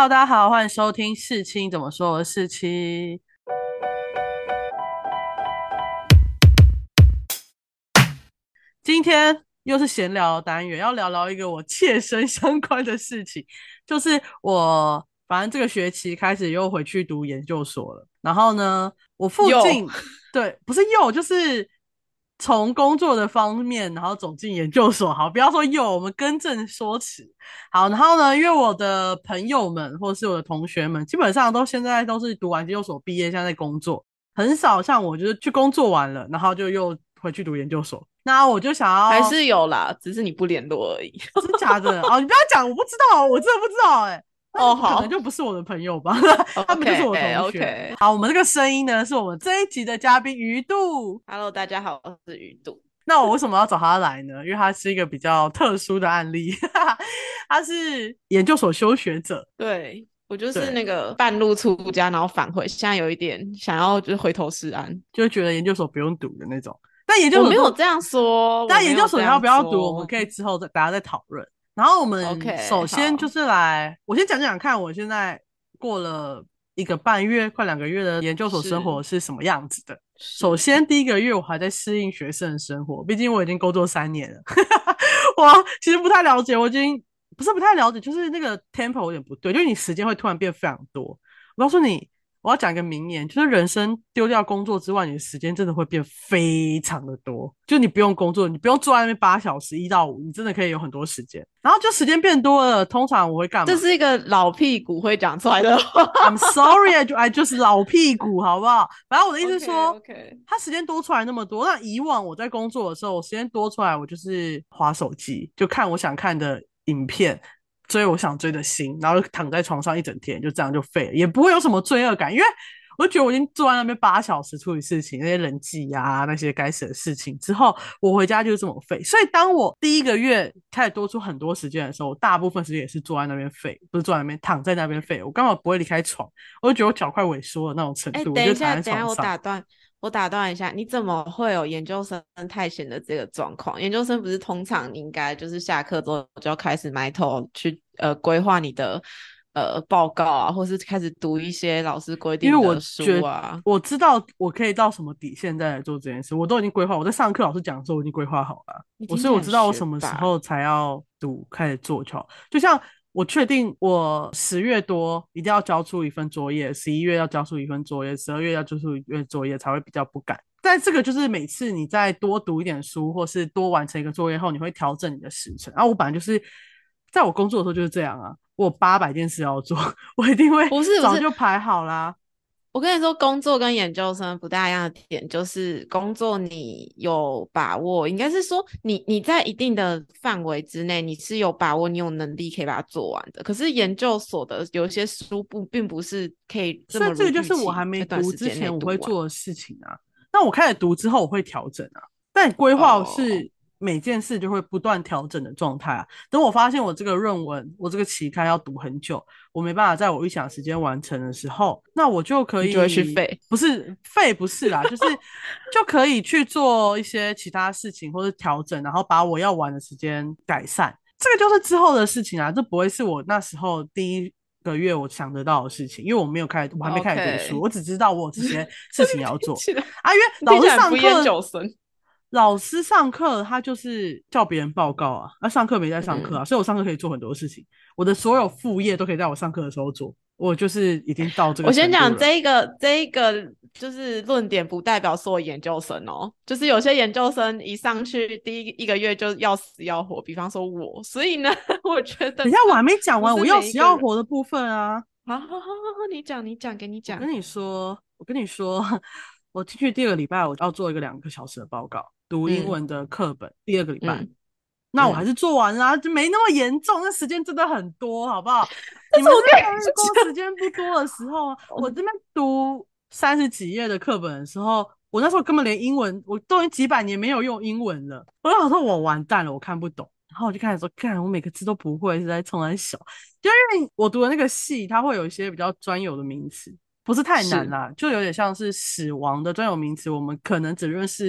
Hello，大家好，欢迎收听四七怎么说？我是四七。今天又是闲聊单元，要聊聊一个我切身相关的事情，就是我反正这个学期开始又回去读研究所了。然后呢，我附近对不是又就是从工作的方面，然后走进研究所。好，不要说又，我们更正说辞。好，然后呢，因为我的朋友们或者是我的同学们，基本上都现在都是读完研究所毕业，现在在工作，很少像我就是去工作完了，然后就又回去读研究所。那我就想要还是有啦，只是你不联络而已，真假的哦？你不要讲，我不知道，我真的不知道哎。哦，好，可能就不是我的朋友吧，他们就是我同学。好，我们这个声音呢，是我们这一集的嘉宾鱼肚。Hello，大家好，我是鱼肚。那我为什么要找他来呢？因为他是一个比较特殊的案例，他是研究所休学者。对我就是那个半路出家，然后返回，现在有一点想要就是回头是岸，就觉得研究所不用读的那种。但研究所没有这样说，但研究所要不要读，我们可以之后再大家再讨论。然后我们首先就是来，我先讲讲看，我现在过了一个半月，快两个月的研究所生活是什么样子的。首先第一个月我还在适应学生的生活，毕竟我已经工作三年了，我其实不太了解，我已经不是不太了解，就是那个 tempo 有点不对，就是你时间会突然变非常多。我告诉你。我要讲一个名言，就是人生丢掉工作之外，你的时间真的会变非常的多。就你不用工作，你不用坐在那边八小时一到五，你真的可以有很多时间。然后就时间变多了，通常我会干嘛？这是一个老屁股会讲出来的。I'm sorry, I 就 I 就是老屁股，好不好？反正我的意思说，他时间多出来那么多，那以往我在工作的时候，我时间多出来，我就是划手机，就看我想看的影片。追我想追的心，然后躺在床上一整天，就这样就废了，也不会有什么罪恶感，因为我就觉得我已经坐在那边八小时处理事情，那些人际啊，那些该死的事情之后，我回家就是这么废。所以当我第一个月开始多出很多时间的时候，我大部分时间也是坐在那边废，不是坐在那边躺在那边废，我刚好不会离开床，我就觉得我脚快萎缩的那种程度。哎，等一下，等一下，我打断。我打断一下，你怎么会有研究生太闲的这个状况？研究生不是通常应该就是下课之后就要开始埋头去呃规划你的呃报告啊，或是开始读一些老师规定的书啊？我知道我可以到什么底线再来做这件事，我都已经规划。我在上课老师讲的时候我已经规划好了，我所以我知道我什么时候才要读开始做就好。就像。我确定，我十月多一定要交出一份作业，十一月要交出一份作业，十二月要交出一份作业，才会比较不敢。但这个就是每次你再多读一点书，或是多完成一个作业后，你会调整你的时程。然后我本来就是在我工作的时候就是这样啊，我八百件事要做，我一定会不是早就排好啦。我跟你说，工作跟研究生不大一样的点，就是工作你有把握，应该是说你你在一定的范围之内，你是有把握，你有能力可以把它做完的。可是研究所的有一些书不并不是可以这么所以这个就是我还没读之前我会做的事情啊。那我开始读之后，我会调整啊。但规划是。每件事就会不断调整的状态啊。等我发现我这个论文，我这个期刊要读很久，我没办法在我预想时间完成的时候，那我就可以就会去废，不是废，不是啦，就是就可以去做一些其他事情或者调整，然后把我要玩的时间改善。这个就是之后的事情啊，这不会是我那时候第一个月我想得到的事情，因为我没有开，我还没开始读书，我只知道我有这些事情要做 啊。因为老师上课。老师上课，他就是叫别人报告啊。那上课没在上课啊，所以我上课可以做很多事情。我的所有副业都可以在我上课的时候做。我就是已经到这个。我先讲这一个，这一个就是论点，不代表所有研究生哦。就是有些研究生一上去第一一个月就要死要活，比方说我。所以呢，我觉得等下我还没讲完我要死要活的部分啊。好好好好好，你讲你讲，给你讲。我跟你说，我跟你说，我进去第二个礼拜，我要做一个两个小时的报告。读英文的课本，第二个礼拜，那我还是做完啦，就没那么严重。那时间真的很多，好不好？你们在工时间不多的时候，我这边读三十几页的课本的时候，我那时候根本连英文，我都已经几百年没有用英文了。我想说，我完蛋了，我看不懂。然后我就开始说，看我每个字都不会，是在从来小。就因为我读的那个系，它会有一些比较专有的名词，不是太难啦，就有点像是死亡的专有名词，我们可能只认识。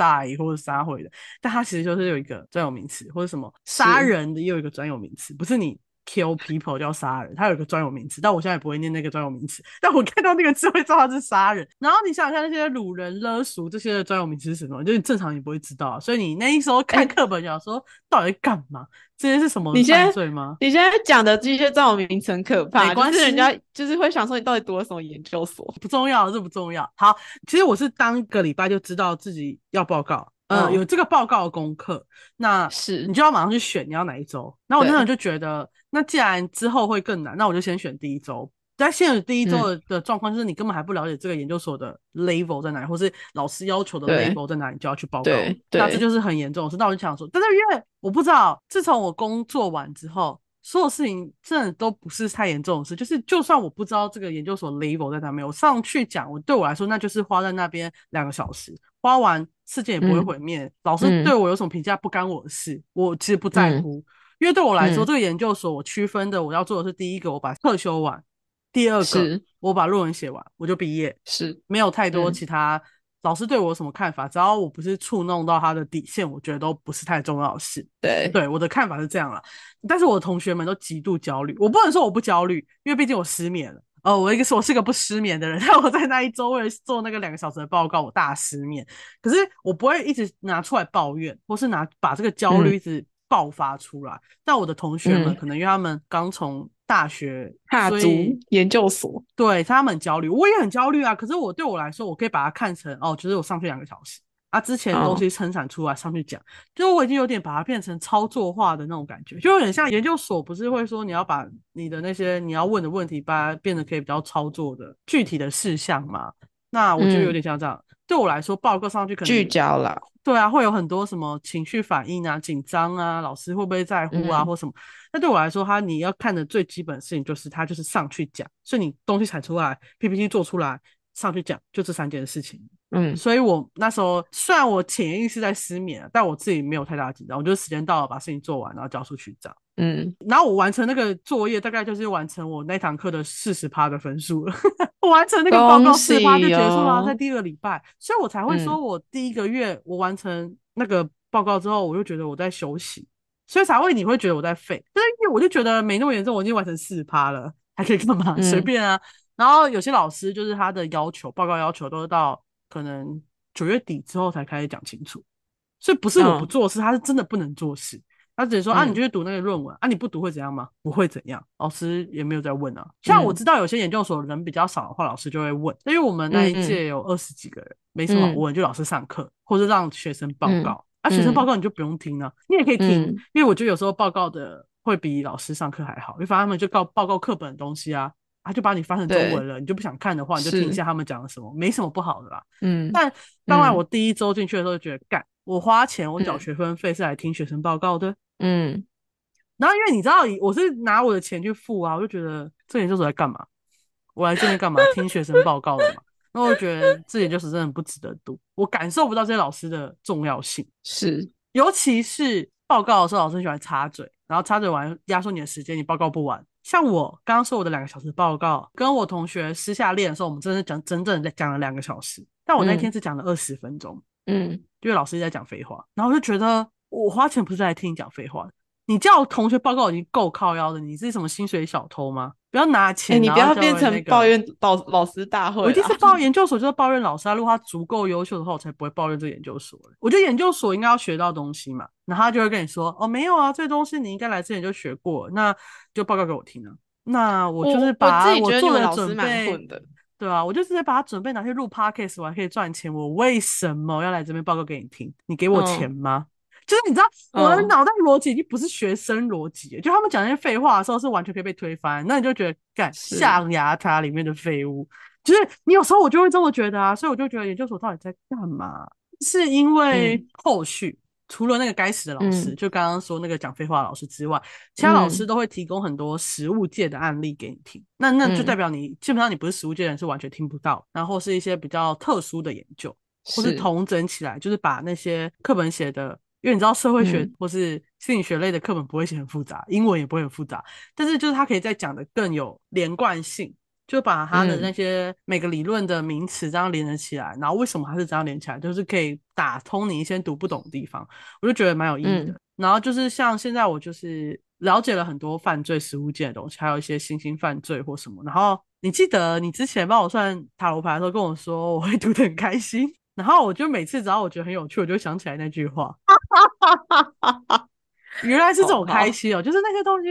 大或者杀回的，但它其实就是有一个专有名词，或者什么杀人的又有一个专有名词，不是你 kill people 叫杀人，它有一个专有名词，但我现在也不会念那个专有名词。但我看到那个字会知道它是杀人。然后你想想看，那些掳人勒赎这些专有名词是什么？就是正常你不会知道，所以你那时候看课本讲说到底干嘛？这些是什么犯罪吗？你现在讲的这些专有名词很可怕，没关系，人家就是会想说你到底读了什么研究所？不重要，这不重要。好，其实我是当个礼拜就知道自己要报告。嗯，有这个报告的功课，那是你就要马上去选你要哪一周。那我那时候就觉得，那既然之后会更难，那我就先选第一周。但现在第一周的状况就是你根本还不了解这个研究所的 level 在哪里，或是老师要求的 level 在哪里，你就要去报告。那这就是很严重的事。那我就想说，但是因为我不知道，自从我工作完之后，所有事情真的都不是太严重的事。就是就算我不知道这个研究所 level 在哪里，我上去讲，我对我来说那就是花在那边两个小时，花完。事件也不会毁灭，老师对我有什么评价不干我的事，我其实不在乎，因为对我来说，这个研究所我区分的，我要做的是第一个，我把课修完；第二个，我把论文写完，我就毕业。是没有太多其他老师对我有什么看法，只要我不是触弄到他的底线，我觉得都不是太重要的事。对对，我的看法是这样了，但是我的同学们都极度焦虑，我不能说我不焦虑，因为毕竟我失眠了。哦，我一个是我是个不失眠的人，但我在那一周为了做那个两个小时的报告，我大失眠。可是我不会一直拿出来抱怨，或是拿把这个焦虑一直爆发出来。但我的同学们可能因为他们刚从大学踏足研究所，对他们很焦虑，我也很焦虑啊。可是我对我来说，我可以把它看成哦，就是我上去两个小时。啊，之前东西生产出来上去讲，就我已经有点把它变成操作化的那种感觉，就有点像研究所，不是会说你要把你的那些你要问的问题，把它变得可以比较操作的具体的事项嘛？那我就有点像这样。对我来说，报告上去可能聚焦了。对啊，会有很多什么情绪反应啊、紧张啊，老师会不会在乎啊，或什么？那对我来说，他你要看的最基本的事情就是他就是上去讲，所以你东西产出来，PPT 做出来，上去讲，就这三件事情。嗯，所以我那时候虽然我潜意识在失眠，但我自己没有太大紧张。我觉得时间到了，把事情做完，然后交出去这样。嗯，然后我完成那个作业，大概就是完成我那堂课的四十趴的分数了。我完成那个报告四趴就结束了，在第二个礼拜，所以我才会说我第一个月我完成那个报告之后，我就觉得我在休息，所以才会你会觉得我在废。但是因为我就觉得没那么严重，我已经完成四趴了，还可以干嘛？随便啊。然后有些老师就是他的要求，报告要求都是到。可能九月底之后才开始讲清楚，所以不是我不做事，他是真的不能做事。他只是说啊，你就去读那个论文啊，你不读会怎样吗？不会怎样，老师也没有在问啊。像我知道有些研究所人比较少的话，老师就会问。因为我们那一届有二十几个人，没什么问，就老师上课或者让学生报告啊。学生报告你就不用听了，你也可以听，因为我觉得有时候报告的会比老师上课还好，因为反正他们就告报告课本的东西啊。他就把你翻成中文了，你就不想看的话，你就听一下他们讲的什么，没什么不好的啦。嗯，但当然我第一周进去的时候就觉得，干，我花钱，我缴学分费是来听学生报告的。嗯，然后因为你知道，我是拿我的钱去付啊，我就觉得这研究所在干嘛？我来这边干嘛？听学生报告的嘛。那我就觉得这研究所真的不值得读，我感受不到这些老师的重要性。是，尤其是报告的时候，老师喜欢插嘴，然后插嘴完压缩你的时间，你报告不完。像我刚刚说我的两个小时报告，跟我同学私下练的时候，我们真的讲真正在讲了两个小时，但我那天只讲了二十分钟，嗯，因为老师在讲废话，然后我就觉得我花钱不是来听你讲废话，你叫同学报告已经够靠腰的，你是什么薪水小偷吗？不要拿钱，你不要变成抱怨老老师大会。我一定是抱研究所，就是抱怨老师啊。如果他足够优秀的话，我才不会抱怨这个研究所。我觉得研究所应该要学到东西嘛，然后他就会跟你说：“哦，没有啊，这东西你应该来之前就学过，那就报告给我听啊。”那我就是把我做的准备，对啊，我就直接把它准备拿去录 podcast，我还可以赚钱。我为什么要来这边报告给你听？你给我钱吗？就是你知道我的脑袋逻辑已经不是学生逻辑，就他们讲那些废话的时候是完全可以被推翻。那你就觉得干象牙塔里面的废物，就是你有时候我就会这么觉得啊，所以我就觉得研究所到底在干嘛？是因为后续除了那个该死的老师，就刚刚说那个讲废话的老师之外，其他老师都会提供很多实物界的案例给你听。那那就代表你基本上你不是实物界的人，是完全听不到。然后是一些比较特殊的研究，或是同整起来，就是把那些课本写的。因为你知道社会学或是心理学类的课本不会写很复杂，英文也不会很复杂，但是就是它可以再讲的更有连贯性，就把他的那些每个理论的名词这样连了起来，然后为什么他是这样连起来，就是可以打通你一些读不懂的地方，我就觉得蛮有意义的。然后就是像现在我就是了解了很多犯罪实物界的东西，还有一些新兴犯罪或什么。然后你记得你之前帮我算塔罗牌的时候跟我说我会读得很开心，然后我就每次只要我觉得很有趣，我就想起来那句话。原来是这种开心哦，就是那些东西，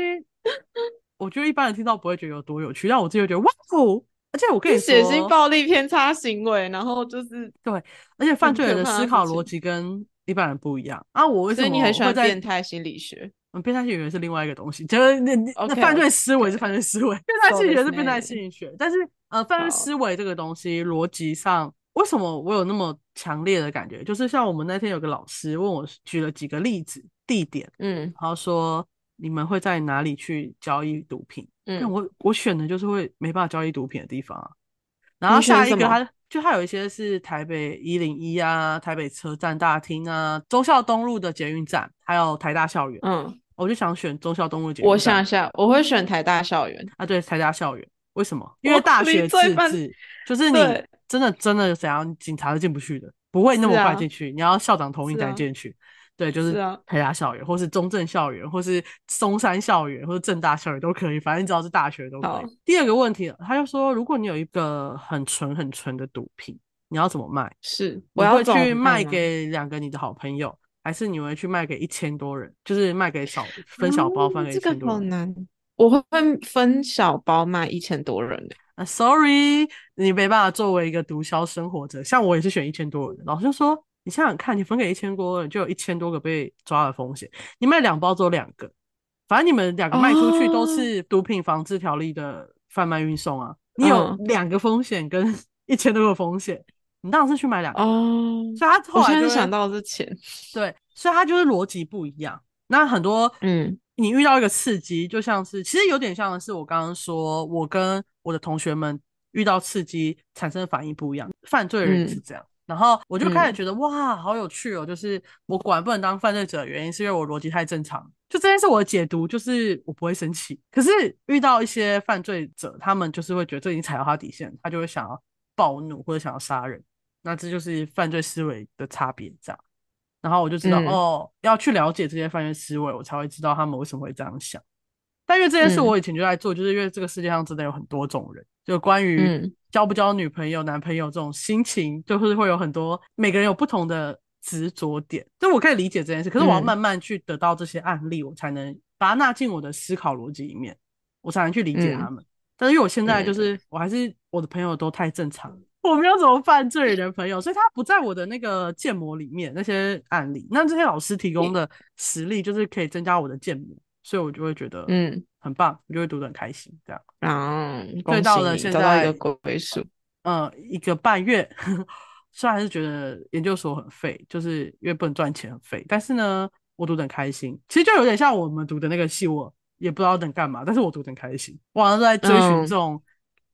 我觉得一般人听到不会觉得有多有趣，但我自己觉得哇哦！而且我跟你说，血腥暴力偏差行为，然后就是对，而且犯罪人的思考逻辑跟一般人不一样啊。我为什么你很喜欢变态心理学？嗯，变态心理学是另外一个东西，就是那那犯罪思维是犯罪思维，变态心理学是变态心理学。但是呃，犯罪思维这个东西逻辑上，为什么我有那么强烈的感觉？就是像我们那天有个老师问我举了几个例子。地点，嗯，然后说你们会在哪里去交易毒品？嗯，我我选的就是会没办法交易毒品的地方啊。然后下一个，他就他有一些是台北一零一啊，台北车站大厅啊，忠孝东路的捷运站，还有台大校园。嗯，我就想选忠孝东路捷运站。我想想，我会选台大校园啊。对，台大校园，为什么？因为大学自治，就是你真的真的怎样，警察都进不去的，不会那么快进去，你要校长同意才进去。对，就是台大校园，或是中正校园，或是松山校园，或是正大校园都可以，反正只要是大学都可以。第二个问题，他就说，如果你有一个很纯很纯的毒品，你要怎么卖？是我要去卖给两个你的好朋友，还是你会去卖给一千多人？就是卖给小分小包分给一千多人？好难，我会分小包卖一千多人的。啊，sorry，你没办法作为一个毒枭生活者，像我也是选一千多人。老师说。你想想看，你分给一千多人，就有一千多个被抓的风险。你卖两包只有两个，反正你们两个卖出去都是毒品防治条例的贩卖运送啊。你有两个风险跟一千多个风险，你当然是去买两个。哦，所以他后来就想到是钱。对，所以他就是逻辑不一样。那很多，嗯，你遇到一个刺激，就像是其实有点像的是我刚刚说，我跟我的同学们遇到刺激产生的反应不一样，犯罪人是这样。然后我就开始觉得哇，好有趣哦！就是我果然不能当犯罪者的原因，是因为我逻辑太正常。就这件事，我的解读就是我不会生气。可是遇到一些犯罪者，他们就是会觉得这已经踩到他底线，他就会想要暴怒或者想要杀人。那这就是犯罪思维的差别，这样。然后我就知道哦，要去了解这些犯罪思维，我才会知道他们为什么会这样想。但因为这件事我以前就在做，就是因为这个世界上真的有很多种人，就关于交不交女朋友、男朋友这种心情，就是会有很多每个人有不同的执着点。就我可以理解这件事，可是我要慢慢去得到这些案例，我才能把它纳进我的思考逻辑里面，我才能去理解他们。但是因为我现在就是我还是我的朋友都太正常，我没有怎么犯罪的朋友，所以他不在我的那个建模里面那些案例。那这些老师提供的实例就是可以增加我的建模。所以我就会觉得，嗯，很棒，我就会读得很开心，这样。啊，对，到了现在一个归属，嗯，一个半月，虽然还是觉得研究所很废，就是因为不能赚钱很废，但是呢，我读得很开心。其实就有点像我们读的那个系，我也不知道能干嘛，但是我读得很开心。我好像都在追寻这种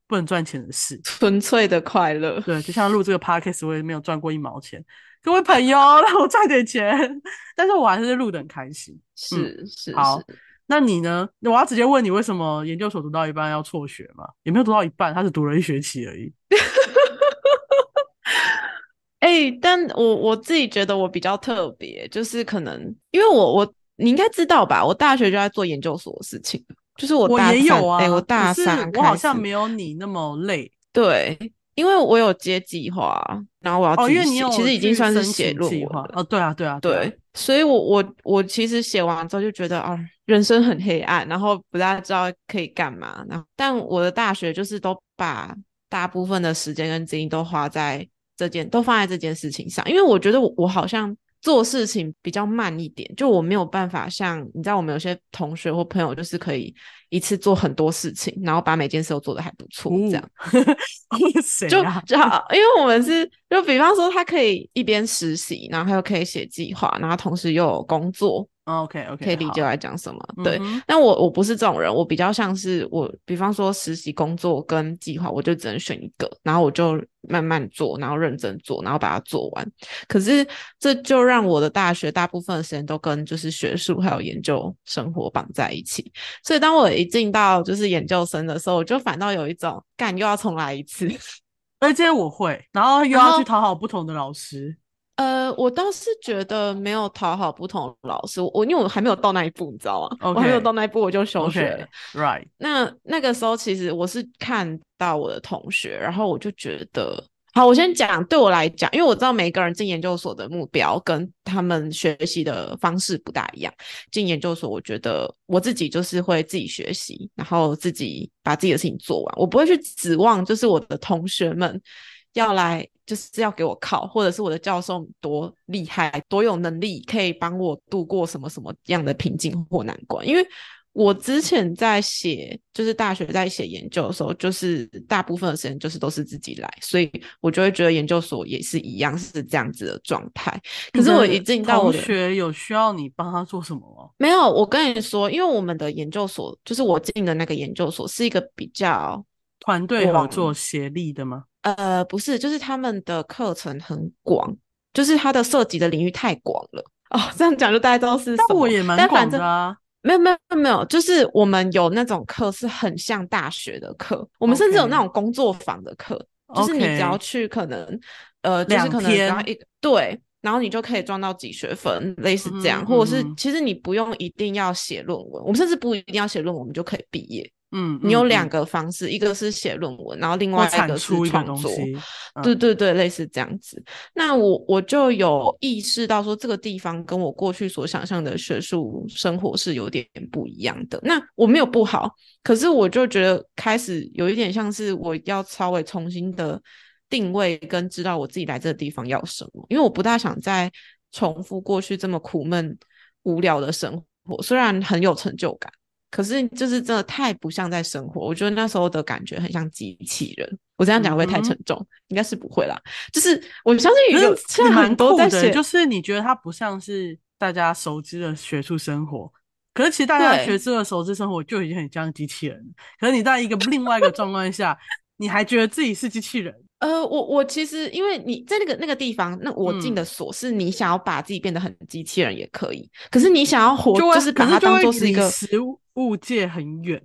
不能赚钱的事，纯粹的快乐。对，就像录这个 podcast，我也没有赚过一毛钱。各位朋友，让我赚点钱，但是我还是录的很开心。是是，好，那你呢？我要直接问你，为什么研究所读到一半要辍学吗？也没有读到一半，他只读了一学期而已。哎，但我我自己觉得我比较特别，就是可能因为我我你应该知道吧，我大学就在做研究所的事情，就是我我也有啊，哎，我大三，我好像没有你那么累，对。因为我有接计划，然后我要哦，因为你有其实已经算是写论文哦，对啊，对啊，对，所以我我我其实写完之后就觉得啊，人生很黑暗，然后不大知道可以干嘛。然后，但我的大学就是都把大部分的时间跟精力都花在这件，都放在这件事情上，因为我觉得我我好像。做事情比较慢一点，就我没有办法像你知道，我们有些同学或朋友就是可以一次做很多事情，然后把每件事都做得还不错，这样。就就好，因为我们是就比方说，他可以一边实习，然后他又可以写计划，然后同时又有工作。OK OK，可以理解来讲什么？对，但我我不是这种人，我比较像是我，比方说实习工作跟计划，我就只能选一个，然后我就慢慢做，然后认真做，然后把它做完。可是这就让我的大学大部分的时间都跟就是学术还有研究生活绑在一起。所以当我一进到就是研究生的时候，我就反倒有一种干又要重来一次。而且我会，然后又要去讨好不同的老师。呃，我倒是觉得没有讨好不同老师，我因为我还没有到那一步，你知道吗？我还没有到那一步，我就休学了。Right？那那个时候其实我是看到我的同学，然后我就觉得，好，我先讲，对我来讲，因为我知道每个人进研究所的目标跟他们学习的方式不大一样。进研究所，我觉得我自己就是会自己学习，然后自己把自己的事情做完，我不会去指望就是我的同学们要来。就是要给我靠，或者是我的教授多厉害、多有能力，可以帮我度过什么什么样的瓶颈或难关。因为我之前在写，就是大学在写研究的时候，就是大部分的时间就是都是自己来，所以我就会觉得研究所也是一样是这样子的状态。可是我一进到同学有需要你帮他做什么吗？没有，我跟你说，因为我们的研究所，就是我进的那个研究所，是一个比较团队合作、协力的吗？呃，不是，就是他们的课程很广，就是它的涉及的领域太广了哦。这样讲就大家都是，但我也蛮广的啊。没有没有没有，就是我们有那种课是很像大学的课，我们甚至有那种工作坊的课，就是你只要去可能呃，就是可能然后一对，然后你就可以赚到几学分，类似这样，或者是其实你不用一定要写论文，我们甚至不一定要写论文，我们就可以毕业。嗯，你有两个方式，一个是写论文，然后另外一个是创作。对对对，类似这样子。那我我就有意识到说，这个地方跟我过去所想象的学术生活是有点不一样的。那我没有不好，可是我就觉得开始有一点像是我要稍微重新的定位跟知道我自己来这个地方要什么，因为我不大想再重复过去这么苦闷无聊的生活，虽然很有成就感。可是就是真的太不像在生活，我觉得那时候的感觉很像机器人。我这样讲会不会太沉重？应该是不会啦。就是我相信有蛮多在写，就是你觉得它不像是大家熟知的学术生活，可是其实大家学知的熟知生活就已经很像机器人。可是你在一个另外一个状况下，你还觉得自己是机器人？呃，我我其实因为你在那个那个地方，那我进的所是你想要把自己变得很机器人也可以，可是你想要活，就是把它当做是一个食物。物界很远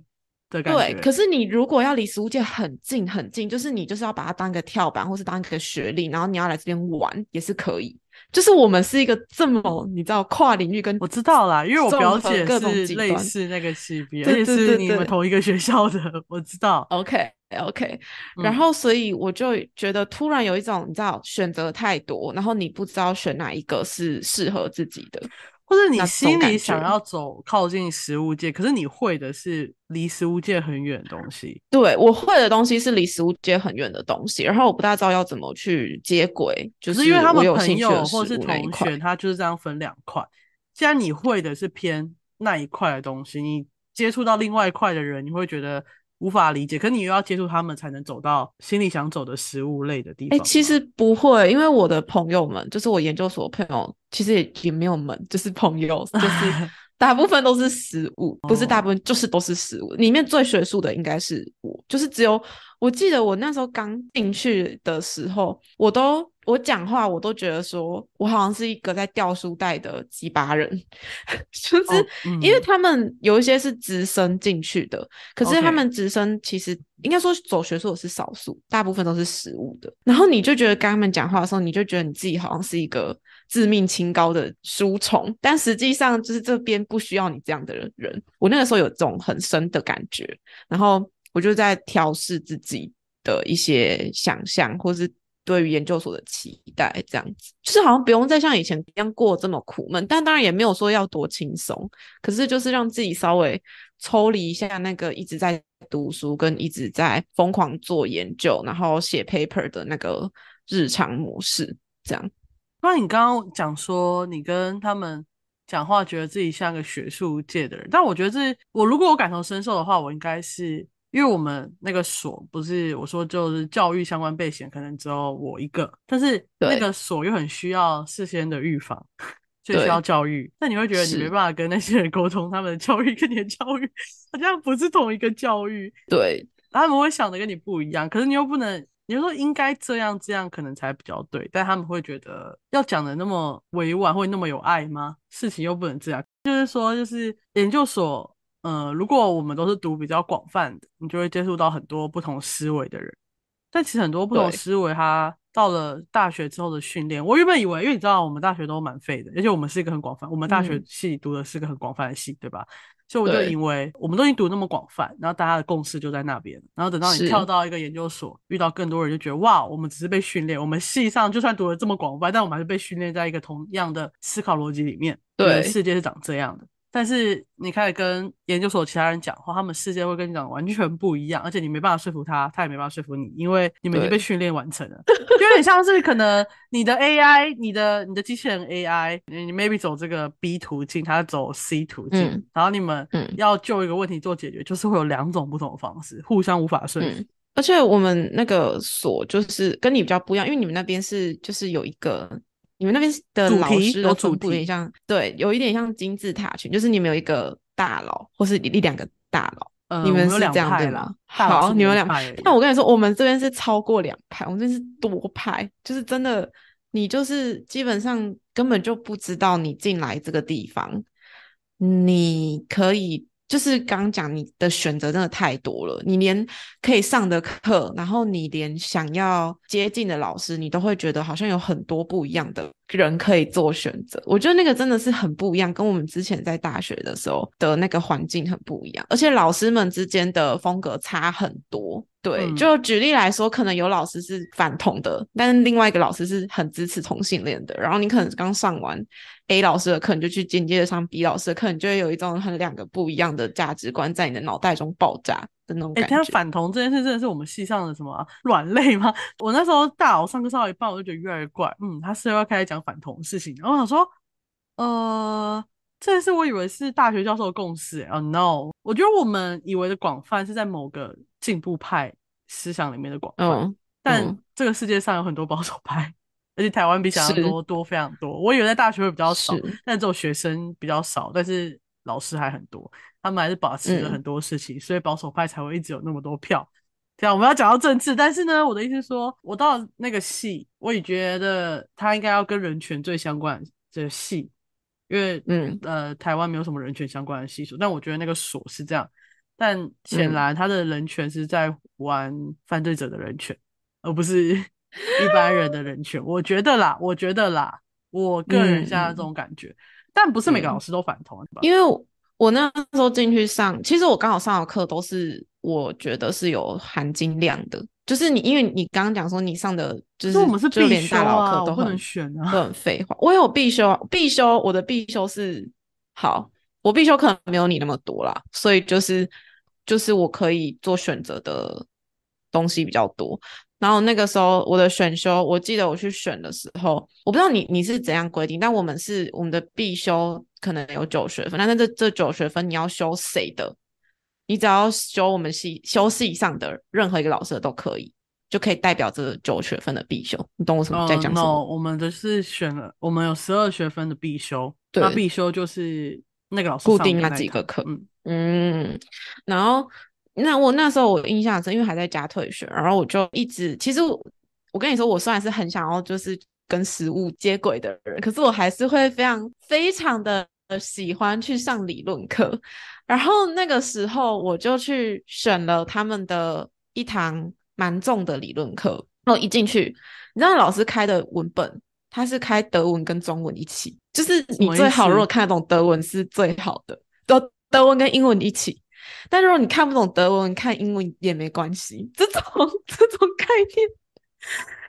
的感觉，对。可是你如果要离食物界很近很近，就是你就是要把它当一个跳板，或是当一个学历，然后你要来这边玩也是可以。就是我们是一个这么你知道跨领域跟我知道啦，因为我表姐是类似那个系别，这也是你们同一个学校的，我知道。OK OK，然后所以我就觉得突然有一种你知道选择太多，然后你不知道选哪一个是适合自己的。或者你心里想要走靠近食物界，可是你会的是离食物界很远的东西。对我会的东西是离食物界很远的东西，然后我不大知道要怎么去接轨，就是因为他们朋友或是同学，他就是这样分两块。既然你会的是偏那一块的东西，你接触到另外一块的人，你会觉得。无法理解，可你又要接触他们，才能走到心里想走的食物类的地方。哎，其实不会，因为我的朋友们，就是我研究所朋友，其实也也没有门，就是朋友，就是大部分都是食物，不是大部分，就是都是食物。里面最学术的应该是我，就是只有我记得我那时候刚进去的时候，我都。我讲话，我都觉得说，我好像是一个在掉书袋的鸡巴人，就是因为他们有一些是直升进去的，可是他们直升其实应该说走学术的是少数，大部分都是实物的。然后你就觉得跟他们讲话的时候，你就觉得你自己好像是一个自命清高的书虫，但实际上就是这边不需要你这样的人。我那个时候有这种很深的感觉，然后我就在调试自己的一些想象，或是。对于研究所的期待，这样子就是好像不用再像以前一样过这么苦闷，但当然也没有说要多轻松。可是就是让自己稍微抽离一下那个一直在读书跟一直在疯狂做研究，然后写 paper 的那个日常模式。这样，那你刚刚讲说你跟他们讲话，觉得自己像个学术界的人，但我觉得这我如果我感同身受的话，我应该是。因为我们那个所不是我说就是教育相关备选，可能只有我一个，但是那个所又很需要事先的预防，就需要教育。那你会觉得你没办法跟那些人沟通，他们的教育跟你的教育好像不是同一个教育。对，他们会想的跟你不一样，可是你又不能你说应该这样这样可能才比较对，但他们会觉得要讲的那么委婉会那么有爱吗？事情又不能这样，就是说就是研究所，呃，如果我们都是读比较广泛的，你就会接触到很多不同思维的人，但其实很多不同思维，他到了大学之后的训练，我原本以为，因为你知道我们大学都蛮废的，而且我们是一个很广泛，我们大学系读的是个很广泛的系，对吧？所以我就以为我们都已经读那么广泛，然后大家的共识就在那边。然后等到你跳到一个研究所，遇到更多人，就觉得哇，我们只是被训练。我们系上就算读的这么广泛，但我们还是被训练在一个同样的思考逻辑里面。对，世界是长这样的。但是你开始跟研究所其他人讲话，他们世界会跟你讲完全不一样，而且你没办法说服他，他也没办法说服你，因为你们已经被训练完成了，就有点像是可能你的 AI，你的你的机器人 AI，你 maybe 走这个 B 途径，他走 C 途径，然后你们要就一个问题做解决，就是会有两种不同的方式，互相无法说服。而且我们那个所就是跟你比较不一样，因为你们那边是就是有一个。你们那边的老师的主题有点像，对，有一点像金字塔群，就是你们有一个大佬，或是一两个大佬，你们是这样对吗？好，你们两派。那我跟你说，我们这边是超过两派，我们这边是多派，就是真的，你就是基本上根本就不知道你进来这个地方，你可以。就是刚刚讲，你的选择真的太多了，你连可以上的课，然后你连想要接近的老师，你都会觉得好像有很多不一样的人可以做选择。我觉得那个真的是很不一样，跟我们之前在大学的时候的那个环境很不一样，而且老师们之间的风格差很多。对，就举例来说，可能有老师是反同的，但是另外一个老师是很支持同性恋的。然后你可能刚上完 A 老师的课，你就去紧接着上 B 老师的课，你就会有一种很两个不一样的价值观在你的脑袋中爆炸的那种感觉。反同这件事真的是我们系上的什么软肋吗？我那时候大佬上课上到一半，我就觉得越来越怪。嗯，他是要开始讲反同的事情，然后我想说，呃。这是我以为是大学教授的共识哦，no，我觉得我们以为的广泛是在某个进步派思想里面的广泛，但这个世界上有很多保守派，而且台湾比想象多多非常多。我以为在大学会比较少，但这种学生比较少，但是老师还很多，他们还是保持了很多事情，所以保守派才会一直有那么多票。这样我们要讲到政治，但是呢，我的意思是说，我到那个系，我也觉得他应该要跟人权最相关的系。因为嗯呃，台湾没有什么人权相关的系数，但我觉得那个所是这样，但显然他的人权是在玩犯罪者的人权，而不是 一般人的人权。我觉得啦，我觉得啦，我个人现在这种感觉，但不是每个老师都反同，因为我那时候进去上，其实我刚好上的课都是我觉得是有含金量的。就是你，因为你刚刚讲说你上的就是我们是必修啊，都很选啊，都很废话。我有必修，必修我的必修是好，我必修可能没有你那么多啦，所以就是就是我可以做选择的东西比较多。然后那个时候我的选修，我记得我去选的时候，我不知道你你是怎样规定，但我们是我们的必修可能有九学分，但是这这九学分你要修谁的？你只要修我们系修系上的任何一个老师都可以，就可以代表这九学分的必修。你懂我什么在讲什么？我们的是选了，我们有十二学分的必修，那必修就是那个老师固定那几个课。嗯嗯，然后那我那时候我印象深，因为还在加退学，然后我就一直其实我跟你说，我虽然是很想要就是跟食物接轨的人，可是我还是会非常非常的喜欢去上理论课。然后那个时候我就去选了他们的一堂蛮重的理论课，然后一进去，你知道老师开的文本，他是开德文跟中文一起，就是你最好如果看得懂德文是最好的，德德文跟英文一起，但如果你看不懂德文，看英文也没关系，这种这种概念。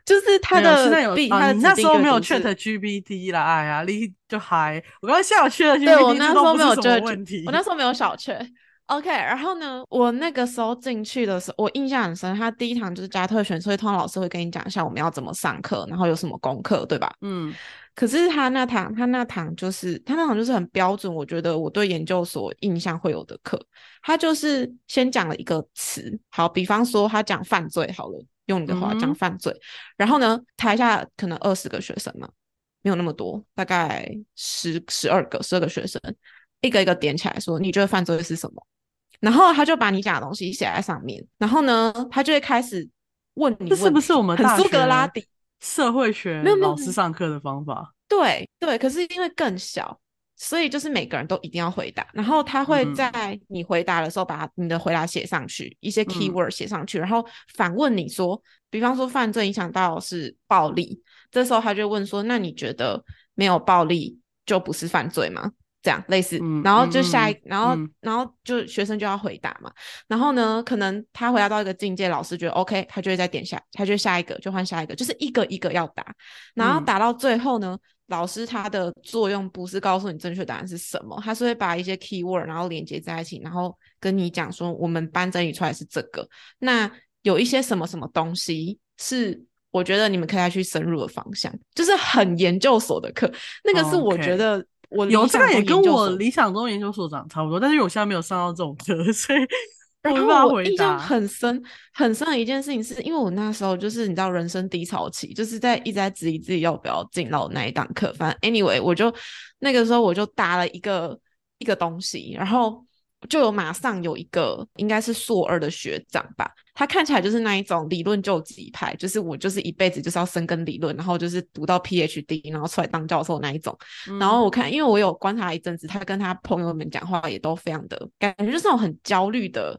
就是他的，现在有啊，你那时候没有 Chat GPT 啦，哎呀，你就还，我刚刚下有 Chat GPT，对我那时候没有这个问题，我那时候没有小缺。OK，然后呢，我那个时候进去的时候，我印象很深，他第一堂就是加特选，所以通常老师会跟你讲一下我们要怎么上课，然后有什么功课，对吧？嗯。可是他那堂，他那堂就是他那堂就是很标准，我觉得我对研究所印象会有的课，他就是先讲了一个词，好，比方说他讲犯罪，好了。用你的话讲犯罪，然后呢，台下可能二十个学生嘛，没有那么多，大概十十二个十二个学生，一个一个点起来说，你觉得犯罪是什么？然后他就把你讲的东西写在上面，然后呢，他就会开始问你，这是不是我们很苏格拉底社会学老师上课的方法？对对，可是因为更小。所以就是每个人都一定要回答，然后他会在你回答的时候把你的回答写上去，一些 keyword 写上去，然后反问你说，比方说犯罪影响到是暴力，这时候他就问说，那你觉得没有暴力就不是犯罪吗？这样类似，然后就下一，然后然后就学生就要回答嘛，然后呢，可能他回答到一个境界，老师觉得 OK，他就会再点下，他就下一个就换下一个，就是一个一个要答，然后打到最后呢。老师他的作用不是告诉你正确答案是什么，他是会把一些 keyword 然后连接在一起，然后跟你讲说我们班整理出来是这个。那有一些什么什么东西是我觉得你们可以去深入的方向，就是很研究所的课。那个是我觉得我有这个也跟我理想中研究所长差不多，但是我现在没有上到这种课，所以。然后我印象很深很深的一件事情，是因为我那时候就是你知道人生低潮期，就是在一直在质疑自己要不要进到那一档课。反正 anyway，我就那个时候我就搭了一个一个东西，然后。就有马上有一个应该是硕二的学长吧，他看起来就是那一种理论救急派，就是我就是一辈子就是要深耕理论，然后就是读到 PhD，然后出来当教授那一种。然后我看，因为我有观察一阵子，他跟他朋友们讲话也都非常的感觉就是那种很焦虑的。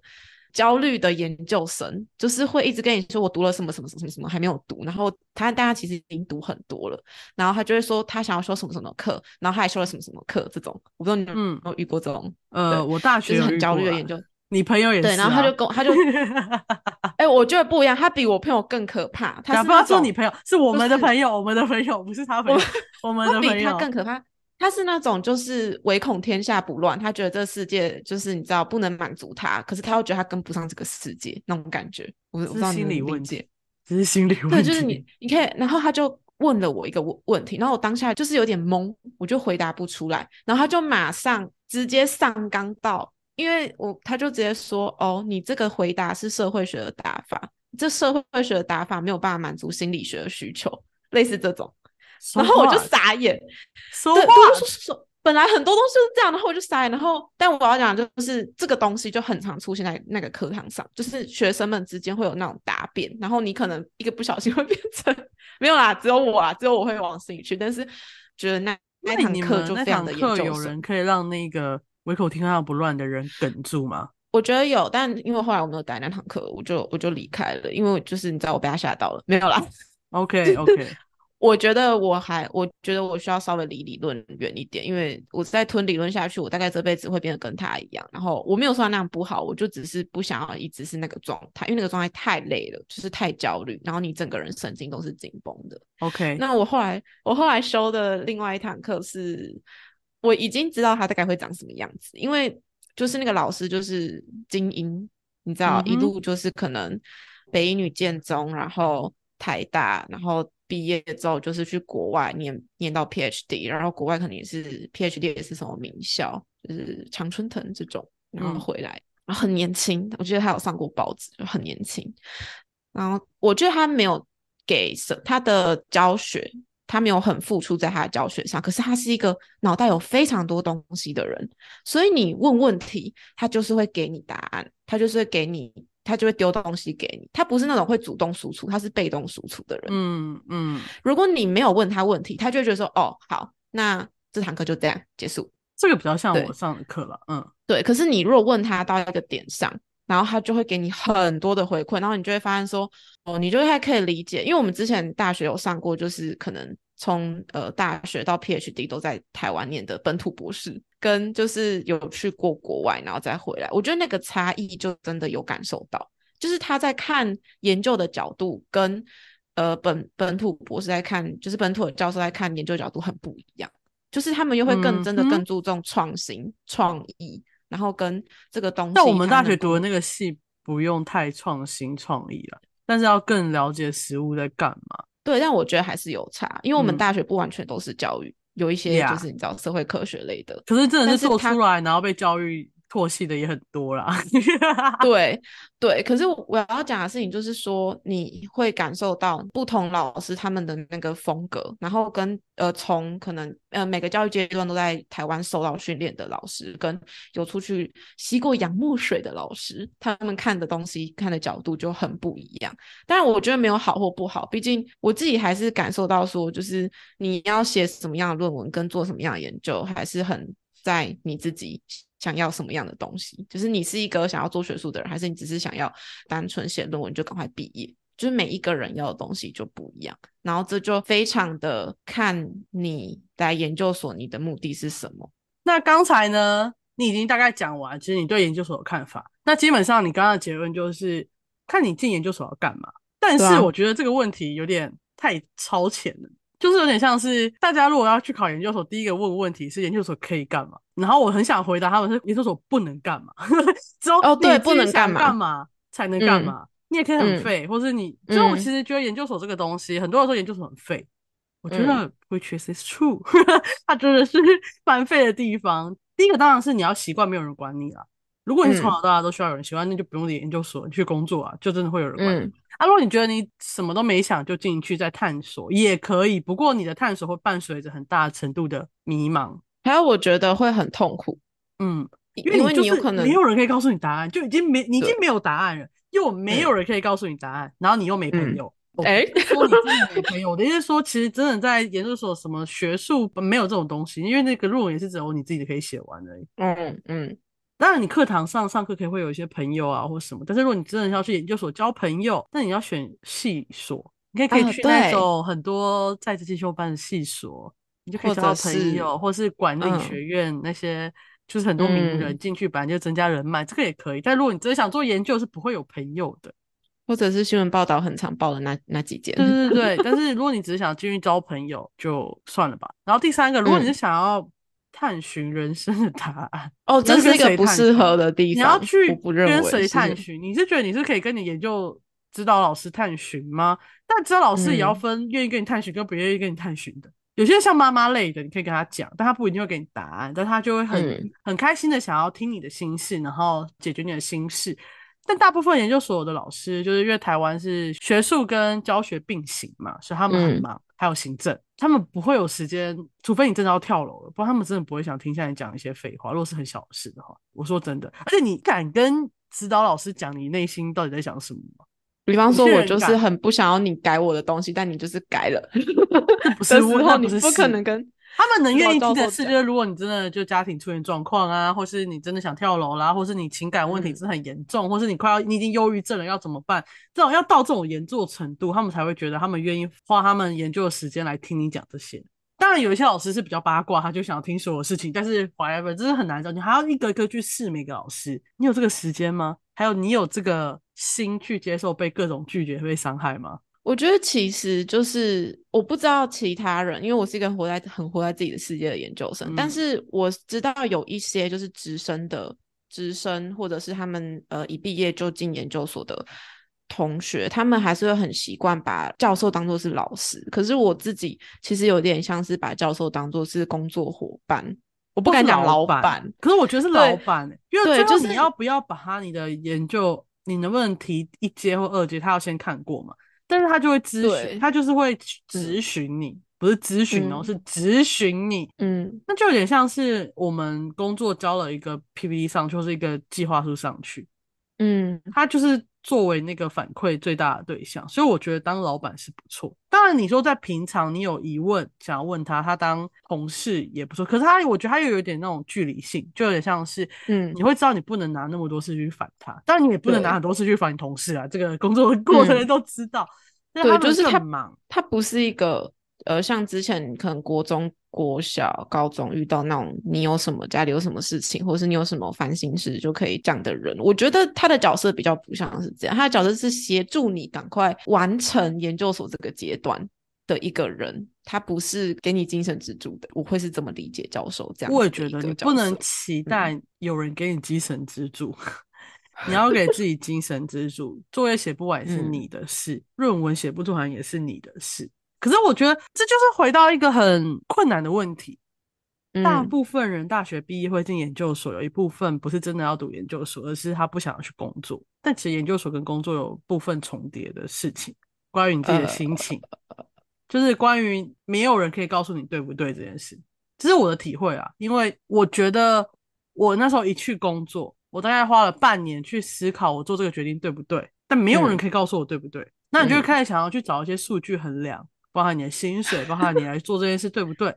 焦虑的研究生就是会一直跟你说我读了什么什么什么什么还没有读，然后他大家其实已经读很多了，然后他就会说他想要修什么什么课，然后他还修了什么什么课，这种我不知道你有没有遇过这种？呃，我大学很焦虑的研究，你朋友也是，对，然后他就跟他就，哎，我觉得不一样，他比我朋友更可怕。他不要说你朋友，是我们的朋友，我们的朋友不是他朋友，我们的朋友他更可怕。他是那种就是唯恐天下不乱，他觉得这世界就是你知道不能满足他，可是他又觉得他跟不上这个世界那种感觉。我知道你理解，这是心理问题。对，就是你，你可以，然后他就问了我一个问问题，然后我当下就是有点懵，我就回答不出来，然后他就马上直接上纲到，因为我他就直接说，哦，你这个回答是社会学的打法，这社会学的打法没有办法满足心理学的需求，类似这种。然后我就傻眼，说话说说，本来很多东西是这样，然后我就傻眼。然后，但我要讲就是这个东西就很常出现在那个课堂上，就是学生们之间会有那种答辩，然后你可能一个不小心会变成没有啦，只有我啊，只有我会往心里去。但是觉得那那堂课就非常的课有人可以让那个唯口天下不乱的人哽住吗？我觉得有，但因为后来我没有待那堂课，我就我就离开了，因为就是你知道我被他吓到了，没有啦。OK OK。我觉得我还，我觉得我需要稍微离理论远一点，因为我再吞理论下去，我大概这辈子会变得跟他一样。然后我没有说那样不好，我就只是不想要一直是那个状态，因为那个状态太累了，就是太焦虑，然后你整个人神经都是紧绷的。OK，那我后来我后来修的另外一堂课是，我已经知道他大概会长什么样子，因为就是那个老师就是精英，你知道一路就是可能北一女建中，然后台大，然后。毕业之后就是去国外念念到 PhD，然后国外肯定也是 PhD 也是什么名校，就是常春藤这种，然后回来，然后很年轻，我觉得他有上过报纸，就很年轻。然后我觉得他没有给他的教学，他没有很付出在他的教学上，可是他是一个脑袋有非常多东西的人，所以你问问题，他就是会给你答案，他就是会给你。他就会丢东西给你，他不是那种会主动输出，他是被动输出的人。嗯嗯，如果你没有问他问题，他就会觉得说：“哦，好，那这堂课就这样结束。”这个比较像我上的课了。嗯，对。可是你如果问他到一个点上，然后他就会给你很多的回馈，然后你就会发现说：“哦，你就还可以理解。”因为我们之前大学有上过，就是可能从呃大学到 PhD 都在台湾念的本土博士。跟就是有去过国外，然后再回来，我觉得那个差异就真的有感受到，就是他在看研究的角度跟呃本本土博士在看，就是本土的教授在看研究角度很不一样，就是他们又会更真的更注重创新创意，然后跟这个东西。那我们大学读的那个系不用太创新创意了，但是要更了解实物在干嘛。对，但我觉得还是有差，因为我们大学不完全都是教育。有一些就是你知道社会科学类的，可是真的是做出来然后被教育唾弃的也很多啦。对对，可是我要讲的事情就是说，你会感受到不同老师他们的那个风格，然后跟呃从可能呃每个教育阶段都在台湾受到训练的老师，跟有出去吸过洋墨水的老师，他们看的东西看的角度就很不一样。但，我觉得没有好或不好，毕竟我自己还是感受到说，就是你要写什么样的论文跟做什么样的研究，还是很在你自己。想要什么样的东西？就是你是一个想要做学术的人，还是你只是想要单纯写论文就赶快毕业？就是每一个人要的东西就不一样，然后这就非常的看你来研究所你的目的是什么。那刚才呢，你已经大概讲完，其实你对研究所的看法。那基本上你刚刚的结论就是看你进研究所要干嘛。但是我觉得这个问题有点太超前了。就是有点像是大家如果要去考研究所，第一个问问题是研究所可以干嘛？然后我很想回答他们是研究所不能干嘛。之后哦，对，不能干嘛？干嘛才能干嘛？你也可以很废，或是你，就我其实觉得研究所这个东西，很多人说研究所很废，我觉得 which is true，它真的是 蛮废的地方。第一个当然是你要习惯没有人管你了。如果你从小到大都需要有人喜欢，那就不用研究所，你去工作啊，就真的会有人管。啊，如果你觉得你什么都没想就进去再探索也可以，不过你的探索会伴随着很大程度的迷茫，还有我觉得会很痛苦。嗯，因为你有可能没有人可以告诉你答案，就已经没你已经没有答案了，又没有人可以告诉你答案，然后你又没朋友。哎，说你自己没朋友，我的意思说，其实真的在研究所什么学术没有这种东西，因为那个论文也是只有你自己可以写完而已。嗯嗯。当然，你课堂上上课可以会有一些朋友啊，或什么。但是如果你真的要去研究所交朋友，那你要选系所，你可以可以去那种很多在职进修班的系所，你就可以交到朋友，或是管理学院那些，就是很多名人进去，本来就增加人脉，这个也可以。但如果你真的想做研究，是不会有朋友的，或者是新闻报道很常报的那那几件。对对对，但是如果你只是想进去交朋友，就算了吧。然后第三个，如果你是想要。探寻人生的答案哦，这是一个不适合的地方。你要去跟谁探寻？你是觉得你是可以跟你研究指导老师探寻吗？但指导老师也要分愿意跟你探寻跟不愿意跟你探寻的。有些像妈妈类的，你可以跟他讲，但他不一定会给你答案，但他就会很很开心的想要听你的心事，然后解决你的心事。但大部分研究所的老师，就是因为台湾是学术跟教学并行嘛，所以他们很忙，还有行政，他们不会有时间，除非你真的要跳楼了，不然他们真的不会想听下你讲一些废话。如果是很小的事的话，我说真的，而且你敢跟指导老师讲你内心到底在想什么吗？比方说，我就是很不想要你改我的东西，但你就是改了，不是我，你不可能跟。他们能愿意听的是，就是如果你真的就家庭出现状况啊，或是你真的想跳楼啦，或是你情感问题是很严重，或是你快要你已经忧郁症了，要怎么办？这种要到这种严重程度，他们才会觉得他们愿意花他们研究的时间来听你讲这些。当然，有一些老师是比较八卦，他就想要听所有事情，但是 whatever，这是很难找，你还要一个一个去试每个老师。你有这个时间吗？还有你有这个心去接受被各种拒绝、被伤害吗？我觉得其实就是我不知道其他人，因为我是一个活在很活在自己的世界的研究生。但是我知道有一些就是直升的直升，或者是他们呃一毕业就进研究所的同学，他们还是会很习惯把教授当做是老师。可是我自己其实有点像是把教授当做是工作伙伴，我不敢讲老板，可是我觉得是老板，因为就是你要不要把他你的研究，你能不能提一阶或二阶，他要先看过嘛？但是他就会咨询，他就是会咨询你，不是咨询哦，是咨询你。嗯，那就有点像是我们工作交了一个 PPT 上，就是一个计划书上去。嗯，他就是作为那个反馈最大的对象，所以我觉得当老板是不错。当然，你说在平常你有疑问想要问他，他当同事也不错。可是他，我觉得他又有点那种距离性，就有点像是，嗯，你会知道你不能拿那么多事去反他，当然你也不能拿很多事去反你同事啊。这个工作 过程都知道。对，就是他忙，他不是一个呃，像之前可能国中、国小、高中遇到那种你有什么家里有什么事情，或者是你有什么烦心事就可以这样的人。我觉得他的角色比较不像是这样，他的角色是协助你赶快完成研究所这个阶段的一个人，他不是给你精神支柱的。我会是这么理解教授这样。我也觉得你不能期待有人给你精神支柱。你要给自己精神支柱，作业写不完也是你的事，论文写不完也是你的事。可是我觉得这就是回到一个很困难的问题，大部分人大学毕业会进研究所，有一部分不是真的要读研究所，而是他不想要去工作。但其实研究所跟工作有部分重叠的事情，关于你自己的心情，就是关于没有人可以告诉你对不对这件事，这是我的体会啊。因为我觉得我那时候一去工作，我大概花了半年去思考我做这个决定对不对，但没有人可以告诉我对不对。那你就会开始想要去找一些数据衡量，包含你的薪水，包含你来做这件事对不对。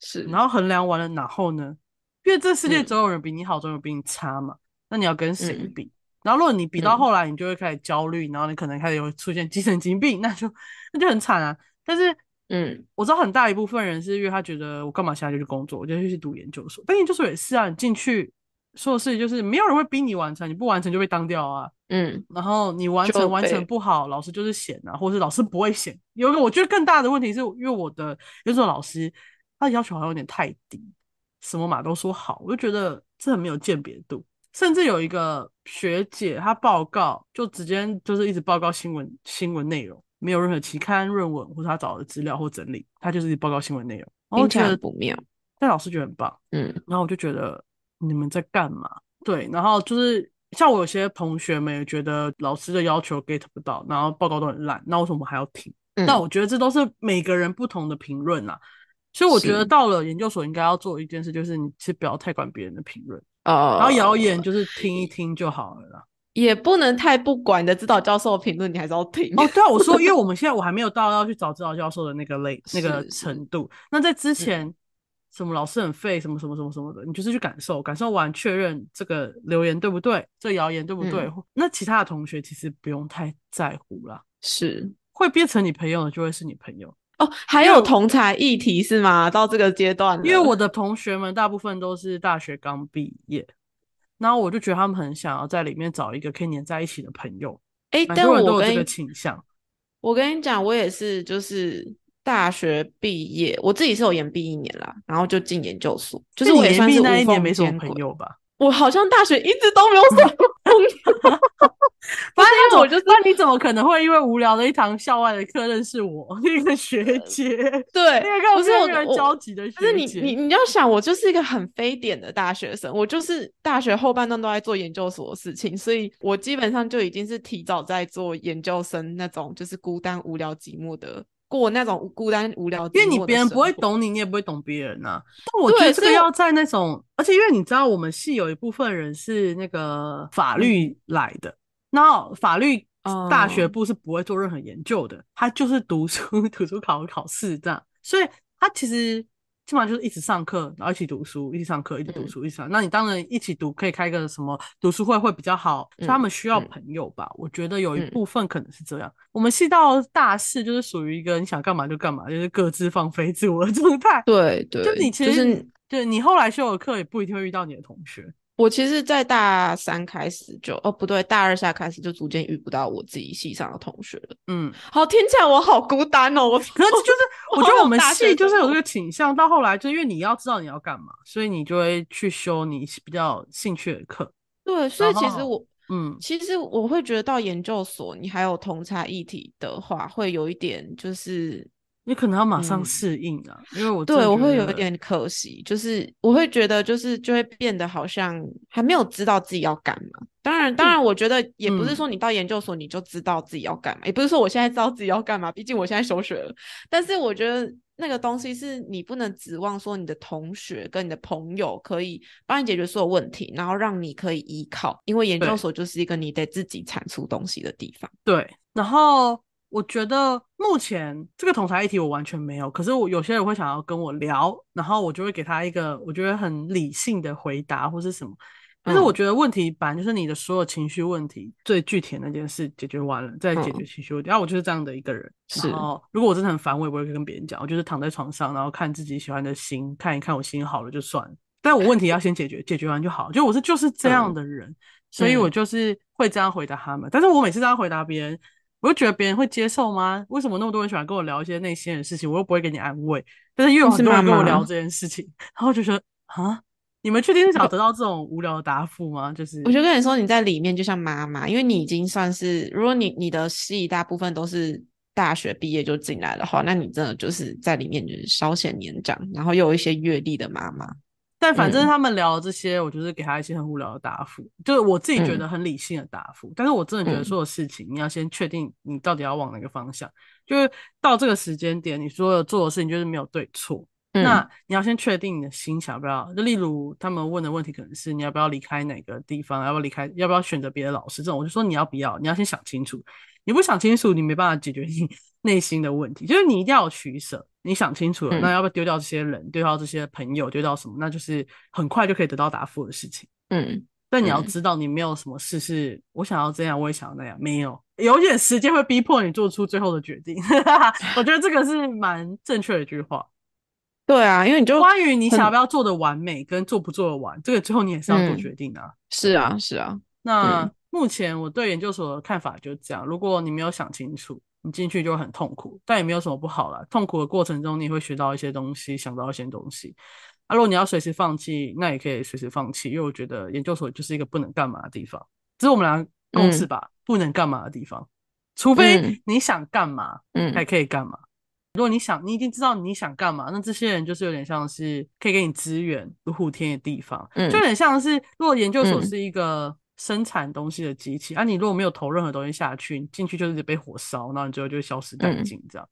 是，然后衡量完了，然后呢？因为这世界总有人比你好，总有比你差嘛。那你要跟谁比？然后如果你比到后来，你就会开始焦虑，然后你可能开始有出现精神疾病，那就那就很惨啊。但是，嗯，我知道很大一部分人是因为他觉得我干嘛现在就去工作，我就去读研究所。但研究所也是啊，你进去硕士就是没有人会逼你完成，你不完成就被当掉啊。嗯，然后你完成完成不好，老师就是嫌啊，或者是老师不会嫌。有一个我觉得更大的问题是因为我的有所老师。他要求好像有点太低，什么码都说好，我就觉得这很没有鉴别度。甚至有一个学姐，她报告就直接就是一直报告新闻新闻内容，没有任何期刊论文或者她找的资料或整理，她就是报告新闻内容。听起来不妙，但老师觉得很棒。嗯，然后我就觉得你们在干嘛？对，然后就是像我有些同学们也觉得老师的要求 get 不到，然后报告都很烂，那为什么还要听？那我觉得这都是每个人不同的评论啊。所以我觉得到了研究所应该要做一件事，就是你其实不要太管别人的评论，哦，然后谣言就是听一听就好了啦，也不能太不管你的指导教授的评论，你还是要听。哦，对啊，我说，因为我们现在 我还没有到要去找指导教授的那个类那个程度。那在之前，什么老师很废，什么什么什么什么的，你就是去感受，感受完确认这个留言对不对，这谣言对不对？那其他的同学其实不用太在乎啦，是会变成你朋友的就会是你朋友。哦，还有同才议题是吗？到这个阶段，因为我的同学们大部分都是大学刚毕业，然后我就觉得他们很想要在里面找一个可以黏在一起的朋友。哎，但我有这个倾向。我跟你讲，我也是，就是大学毕业，我自己是有延毕一年啦，然后就进研究所，就是我延毕那一年没什么朋友吧。我好像大学一直都没有什么朋友，反正我就是，那你怎么可能会因为无聊的一堂校外的课认识我 那个学姐？对，不是我交集的学姐。是你你你要想，我就是一个很非典的大学生，我就是大学后半段都在做研究所的事情，所以我基本上就已经是提早在做研究生那种，就是孤单无聊寂寞的。过那种孤单无聊，因为你别人不会懂你，你也不会懂别人呐。但我觉得这个要在那种，而且因为你知道，我们系有一部分人是那个法律来的，然后法律大学部是不会做任何研究的，他就是读书、读书考考试这样，所以他其实。基本上就是一直上课，然后一起读书，一起上课，一起读书，一起上。那你当然一起读，可以开个什么读书会会比较好。所以他们需要朋友吧？我觉得有一部分可能是这样。我们系到大四就是属于一个你想干嘛就干嘛，就是各自放飞自我的状态。对对，就你其实对你后来修的课也不一定会遇到你的同学。我其实，在大三开始就哦不对，大二下开始就逐渐遇不到我自己系上的同学了。嗯，好，听起来我好孤单哦。我 可是就是我觉得我们系就是有这个倾向，到后来就因为你要知道你要干嘛，所以你就会去修你比较兴趣的课。对，所以其实我嗯，其实我会觉得到研究所，你还有同差议题的话，会有一点就是。你可能要马上适应啊，因为我对我会有一点可惜，就是我会觉得就是就会变得好像还没有知道自己要干嘛。当然，当然，我觉得也不是说你到研究所你就知道自己要干嘛，也不是说我现在知道自己要干嘛，毕竟我现在休学了。但是我觉得那个东西是你不能指望说你的同学跟你的朋友可以帮你解决所有问题，然后让你可以依靠，因为研究所就是一个你得自己产出东西的地方。对，然后。我觉得目前这个统裁议题我完全没有，可是我有些人会想要跟我聊，然后我就会给他一个我觉得很理性的回答或是什么。但是我觉得问题本来就是你的所有情绪问题最具体的那件事解决完了再解决情绪问题。然后我就是这样的一个人。是。然后如果我真的很烦，我也不会跟别人讲，我就是躺在床上，然后看自己喜欢的心，看一看我心好了就算了。但我问题要先解决，解决完就好。就我是就是这样的人，所以我就是会这样回答他们。但是我每次这样回答别人。我就觉得别人会接受吗？为什么那么多人喜欢跟我聊一些内心的事情？我又不会给你安慰，但是又有很多人跟我聊这件事情，然后就说啊，你们确定是想得到这种无聊的答复吗？就是，我就跟你说，你在里面就像妈妈，因为你已经算是，如果你你的戏大部分都是大学毕业就进来的话，那你真的就是在里面就是稍显年长，然后又有一些阅历的妈妈。但反正他们聊这些，我就是给他一些很无聊的答复，就是我自己觉得很理性的答复。但是我真的觉得所有事情，你要先确定你到底要往哪个方向。就是到这个时间点，你所有做的事情就是没有对错。那你要先确定你的心想不要。就例如他们问的问题可能是你要不要离开哪个地方，要不要离开，要不要选择别的老师这种，我就说你要不要，你要先想清楚。你不想清楚，你没办法解决你内心的问题。就是你一定要有取舍。你想清楚了，那要不要丢掉这些人，丢掉这些朋友，丢掉什么？那就是很快就可以得到答复的事情。嗯，但你要知道，你没有什么事是我想要这样，我也想要那样，没有。有点时间会逼迫你做出最后的决定。我觉得这个是蛮正确的一句话。对啊，因为你就关于你想要不要做的完美跟做不做的完，这个最后你也是要做决定啊。是啊，是啊。那目前我对研究所的看法就是这样：如果你没有想清楚。你进去就很痛苦，但也没有什么不好啦。痛苦的过程中，你会学到一些东西，想到一些东西。啊，如果你要随时放弃，那也可以随时放弃，因为我觉得研究所就是一个不能干嘛的地方。只是我们俩共识吧？不能干嘛的地方，除非你想干嘛，嗯，还可以干嘛。如果你想，你已经知道你想干嘛，那这些人就是有点像是可以给你资源、如虎添翼的地方，嗯就有点像是如果研究所是一个。生产东西的机器啊，你如果没有投任何东西下去，进去就是被火烧，然后你最后就会消失殆尽，这样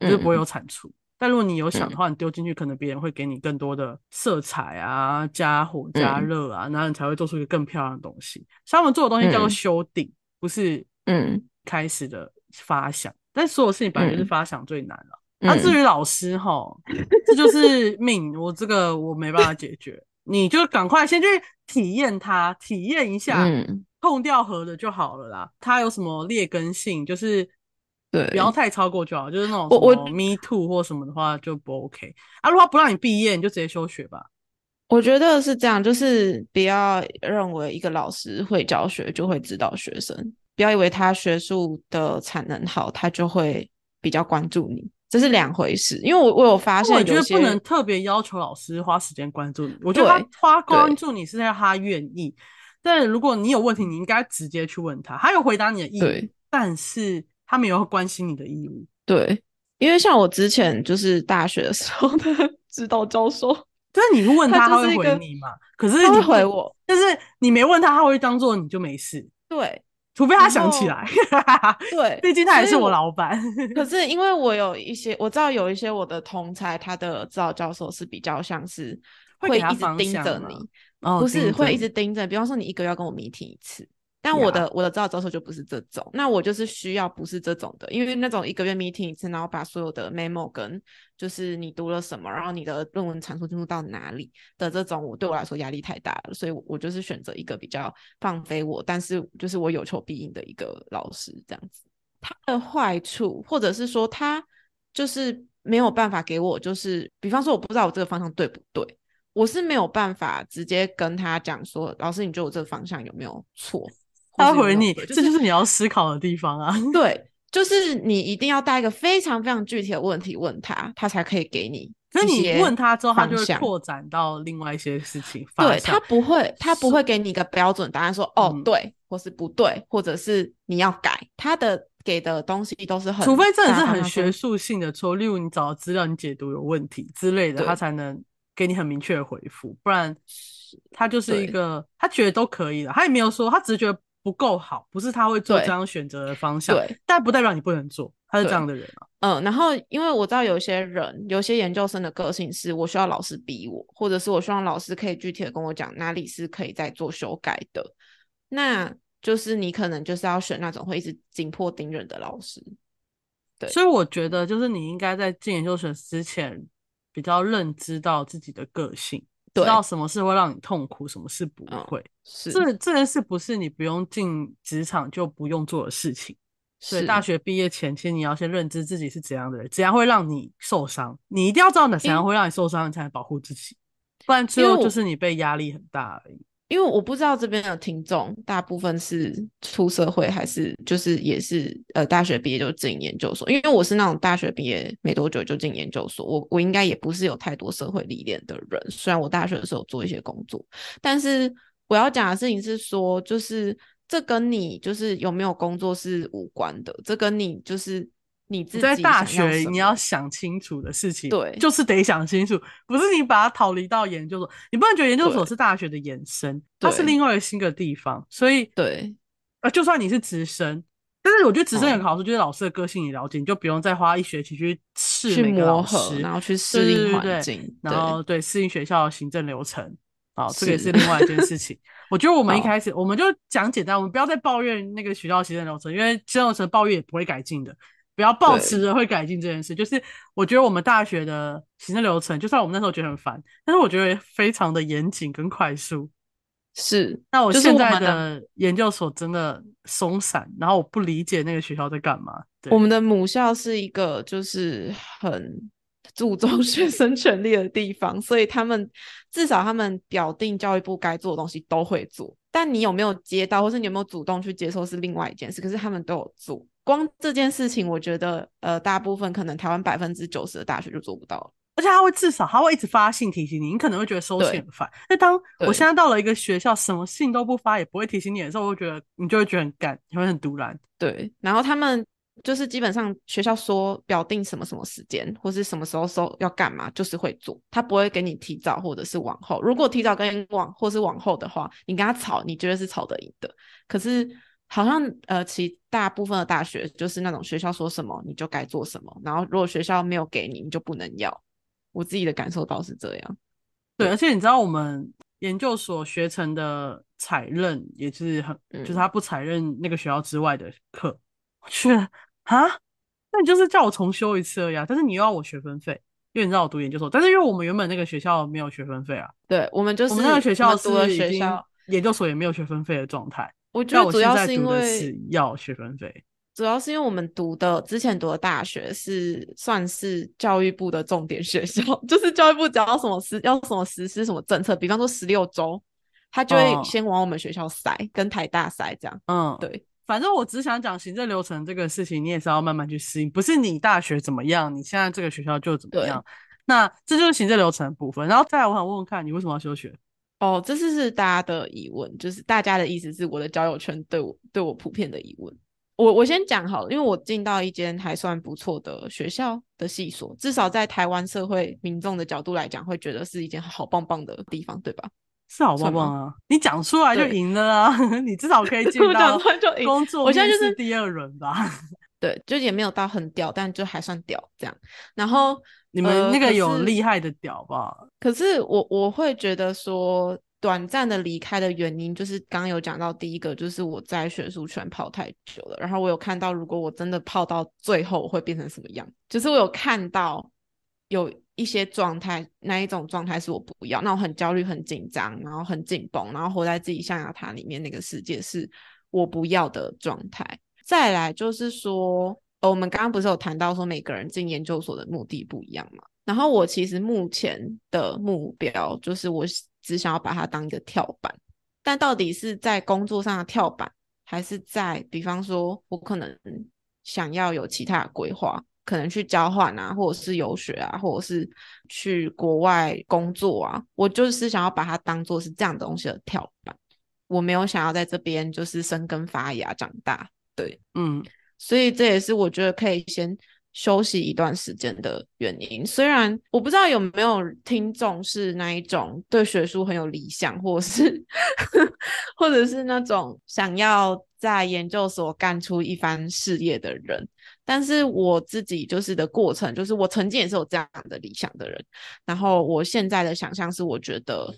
就是不会有产出。但如果你有想的话，你丢进去，可能别人会给你更多的色彩啊，加火加热啊，然后你才会做出一个更漂亮的东西。他们做的东西叫做修订，不是嗯开始的发想。但所有事情本来就是发想最难了。那至于老师哈，这就是命，我这个我没办法解决。你就赶快先去体验它，体验一下，嗯痛掉合的就好了啦。它有什么劣根性，就是对，不要太超过就好。就是那种我我 me too 或什么的话就不 OK。啊，如果不让你毕业，你就直接休学吧。我觉得是这样，就是不要认为一个老师会教学就会指导学生，不要以为他学术的产能好，他就会比较关注你。这是两回事，因为我我有发现，我觉得不能特别要求老师花时间关注你。我觉得他花关注你是在他愿意，但如果你有问题，你应该直接去问他，他有回答你的义务，但是他没有关心你的义务。对，因为像我之前就是大学的时候的指导教授，但是你问 他，他会回你嘛？可是你回我，但是你没问他，他会当做你就没事。对。除非他想起来，对，毕竟他也是我老板。可是因为我有一些，我知道有一些我的同才，他的指导教授是比较像是会一直盯着你，不是会一直盯着。比方说，你一个月要跟我 meeting 一次。但我的我的指导教授就不是这种，那我就是需要不是这种的，因为那种一个月 meeting 一次，然后把所有的 memo 跟就是你读了什么，然后你的论文产出进入到哪里的这种，我对我来说压力太大了，所以我就是选择一个比较放飞我，但是就是我有求必应的一个老师这样子。他的坏处，或者是说他就是没有办法给我，就是比方说我不知道我这个方向对不对，我是没有办法直接跟他讲说，老师你觉得我这个方向有没有错？他回你，这就是你要思考的地方啊。对，就是你一定要带一个非常非常具体的问题问他，他才可以给你。可是你问他之后，他就会扩展到另外一些事情。对他不会，他不会给你一个标准答案，说哦对，或是不对，或者是你要改。他的给的东西都是很，除非真的是很学术性的错，例如你找的资料你解读有问题之类的，他才能给你很明确的回复。不然他就是一个他觉得都可以的，他也没有说，他只是觉得。不够好，不是他会做这样选择的方向，对，但不代表你不能做，他是这样的人啊。嗯，然后因为我知道有些人，有些研究生的个性是我需要老师逼我，或者是我希望老师可以具体的跟我讲哪里是可以再做修改的，那就是你可能就是要选那种会一直紧迫盯人的老师。对，所以我觉得就是你应该在进研究生之前，比较认知到自己的个性。知道什么事会让你痛苦，什么事不会。是这这件事不是你不用进职场就不用做的事情。所以大学毕业前，其实你要先认知自己是怎样的人，怎样会让你受伤。你一定要知道哪怎样会让你受伤，你才能保护自己。不然最后就是你被压力很大而已。因为我不知道这边的听众大部分是出社会还是就是也是呃大学毕业就进研究所，因为我是那种大学毕业没多久就进研究所，我我应该也不是有太多社会历练的人。虽然我大学的时候做一些工作，但是我要讲的事情是说，就是这跟你就是有没有工作是无关的，这跟你就是你自己在大学你要要想清楚的事情，对就是得想清楚，不是你把它逃离到研究所，你不能觉得研究所是大学的延伸，它是另外一个新的地方，所以对呃，就算你是直升，但是我觉得直升有哦个好处就是老师的个性你了解，你就不用再花一学期去试去每个老磨合，师，然后去适应环境，然后对适应学校的行政流程。好，这个也是是另外一件事情。我觉得我们一开始我们就讲简单，我们不要再抱怨那个学校行政流程，因为行政流程抱怨也不会改进的。不要抱持着会改进这件事，就是我觉得我们大学的行政流程，就算我们那时候觉得很烦，但是我觉得非常的严谨跟快速。是那我就是现在的的研究所真的松散，然后我不理解那个学校在干嘛。对我们的母校是一个就是很注重 学生权利的地方，所以他们至少他们表定教育部该做的东西都会做，但你有没有接到，或是你有没有主动去接受是另外一件事。可是他们都有做，光这件事情，我觉得呃，大部分可能台湾百分之九十的大学就做不到了。而且他会至少他会一直发信提醒你，你可能会觉得收信很烦。那当我现在到了一个学校，什么信都不发，也不会提醒你的时候，我会觉得你就会觉得很干，你会很突然。对，然后他们就是基本上学校说表定什么什么时间，或是什么时候收要干嘛，就是会做，他不会给你提早或者是往后。如果提早跟往或是往后的话，你跟他吵，你觉得是吵得赢的。可是好像呃，其大部分的大学就是那种学校说什么你就该做什么，然后如果学校没有给你，你就不能要。我自己的感受倒是这样。对，而且你知道我们研究所学成的采认也是很，就是嗯他不采认那个学校之外的课。我觉得啊，那你就是叫我重修一次而已啊，但是你又要我学分费，因为你知道我读研究所，但是因为我们原本那个学校没有学分费啊，对，我们就是我们那个学校是已经学校，研究所也没有学分费的状态。我觉得主要是因为是要学分费。主要是因为我们读的之前读的大学是算是教育部的重点学校，就是教育部只要什么实要什么实施什么政策，比方说十六周，他就会哦先往我们学校塞，跟台大塞这样。嗯，对，反正我只想讲行政流程这个事情，你也是要慢慢去适应，不是你大学怎么样，你现在这个学校就怎么对样。那这就是行政流程的部分。然后再来，我想问问看你为什么要休学？哦，这是是大家的疑问，就是大家的意思是我的交友圈对我对我普遍的疑问。我我先讲好了，因为我进到一间还算不错的学校的系所，至少在台湾社会民众的角度来讲，会觉得是一件好棒棒的地方，对吧？是好棒棒啊！你讲出来就对赢了啊！你至少可以 进到工作我现在就是第二轮吧？对，就也没有到很屌，但就还算屌这样。然后你们那个有厉害的屌吧？可是我我会觉得说，短暂的离开的原因，就是刚刚有讲到第一个，就是我在学术圈泡太久了，然后我有看到，如果我真的泡到最后，我会变成什么样？就是我有看到有一些状态，那一种状态是我不要，那我很焦虑、很紧张，然后很紧绷，然后活在自己象牙塔里面那个世界是我不要的状态。再来就是说，呃我们刚刚不是有谈到说每个人进研究所的目的不一样嘛？然后我其实目前的目标就是我只想要把它当一个跳板，但到底是在工作上的跳板，还是在比方说我可能想要有其他的规划，可能去交换啊，或者是游学啊，或者是去国外工作啊，我就是想要把它当做是这样的东西的跳板，我没有想要在这边就是生根发芽长大，对，嗯，所以这也是我觉得可以先休息一段时间的原因。虽然我不知道有没有听众是那一种对学术很有理想，或是 或者是那种想要在研究所干出一番事业的人，但是我自己就是的过程，就是我曾经也是有这样的理想的人，然后我现在的想象是，我觉得。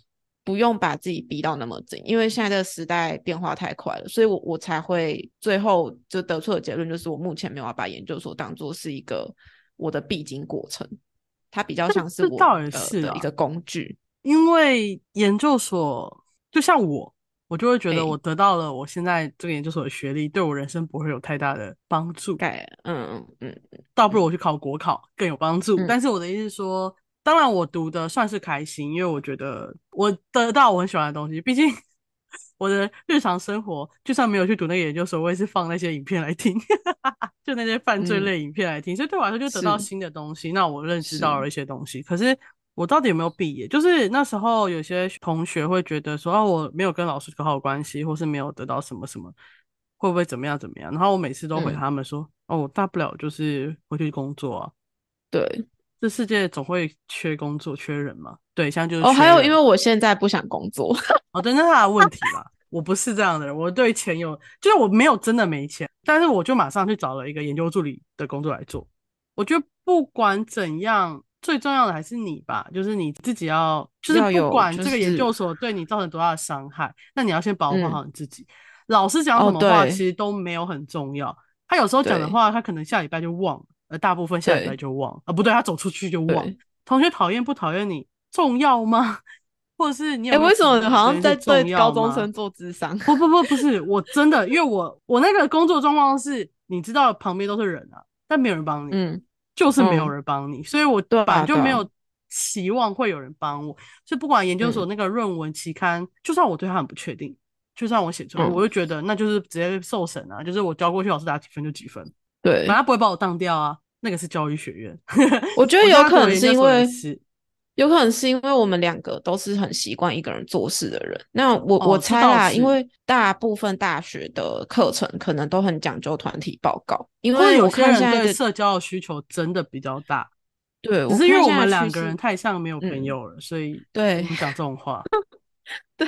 不用把自己逼到那么紧，因为现在这个时代变化太快了，所以我我才会最后就得出的结论就是，我目前没有要把研究所当做是一个我的必经过程，它比较像是我这倒也呃是啊的一个工具。因为研究所就像我，我就会觉哎得我得到了我现在这个研究所的学历，对我人生不会有太大的帮助。概嗯嗯嗯倒不如我去考国考更有帮助。嗯但是我的意思是说，当然我读的算是开心，因为我觉得我得到我很喜欢的东西。毕竟 我的日常生活，就算没有去读那个研究所，我也是放那些影片来听，就那些犯罪嗯类影片来听。所以对我来说，就得到新的东西。那我认识到了一些东西，可是。我到底有没有毕业？就是那时候有些同学会觉得说，哦，我没有跟老师搞好关系，或是没有得到什么什么。会不会怎么样怎么样？然后我每次都回他们说，哦，我大不了就是回去工作啊。对，这世界总会缺工作、缺人嘛。对，像就是哦，还有因为我现在不想工作。哦，对，那是他的问题啦。我不是这样的人，我对钱有，就是我没有真的没钱，但是我就马上去找了一个研究助理的工作来做。我觉得不管怎样，最重要的还是你吧，就是你自己要，就是不管这个研究所对你造成多大的伤害，那你要先保护好你自己。老师讲什么话其实都没有很重要，他有时候讲的话，他可能下礼拜就忘了，而大部分下礼拜就忘啊，不对，他走出去就忘。同学讨厌不讨厌你重要吗？或者是你？哎，为什么好像在对高中生做智商？不不不，不是，我真的，因为我我那个工作状况是，你知道旁边都是人啊，但没有人帮你，嗯，就是没有人帮你，所以我本来就没有期望会有人帮我。所以不管研究所那个论文期刊，就算我对他很不确定，就算我写出来，我就觉得那就是直接受审啊，就是我交过去，老师打几分就几分，对，反正不会把我当掉啊。那个是教育学院，我觉得 有可能是因为。有可能是因为我们两个都是很习惯一个人做事的人。那我我猜啦，因为大部分大学的课程可能都很讲究团体报告，因为有些人对社交的需求真的比较大。对，只是因为我们两个人太像没有朋友了，所以对你讲这种话。对。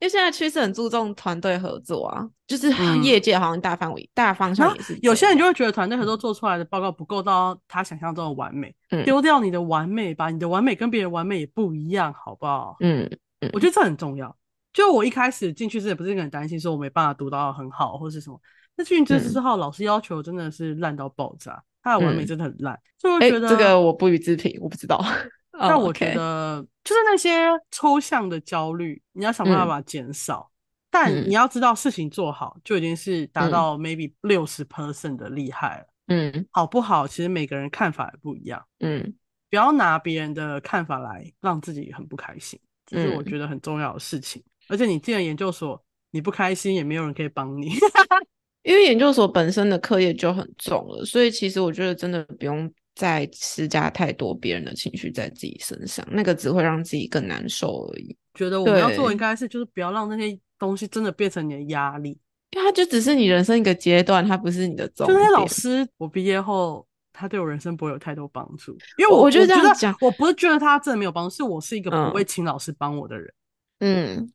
因为现在趋势很注重团队合作啊，就是 业界好像大范围、大方向也是。有些人就会觉得团队合作做出来的报告不够到他想象中的完美，丢掉你的完美吧，你的完美跟别人完美也不一样，好不好？嗯嗯，我觉得这很重要。就我一开始进去之前不是很担心说我没办法读到很好或是什么，那进去之后老师要求真的是烂到爆炸，他的完美真的很烂，所以我觉得这个我不予置评，我不知道。但我觉得，就是那些抽象的焦虑，你要想办法减少。但你要知道，事情做好就已经是达到 maybe 六十 percent 的厉害了。嗯，好不好？其实每个人看法也不一样。嗯，不要拿别人的看法来让自己很不开心，这是我觉得很重要的事情。而且你进了研究所，你不开心也没有人可以帮你，因为研究所本身的课业就很重了，所以其实我觉得真的不用。再施加太多别人的情绪在自己身上，那个只会让自己更难受而已。觉得我们要做应该是就是不要让那些东西真的变成你的压力，因为它就只是你人生一个阶段，它不是你的重点。就是老师，我毕业后他对我人生不会有太多帮助，因为我我觉得这样讲，我不是觉得他真的没有帮助，是我是一个不会请老师帮我的人。嗯，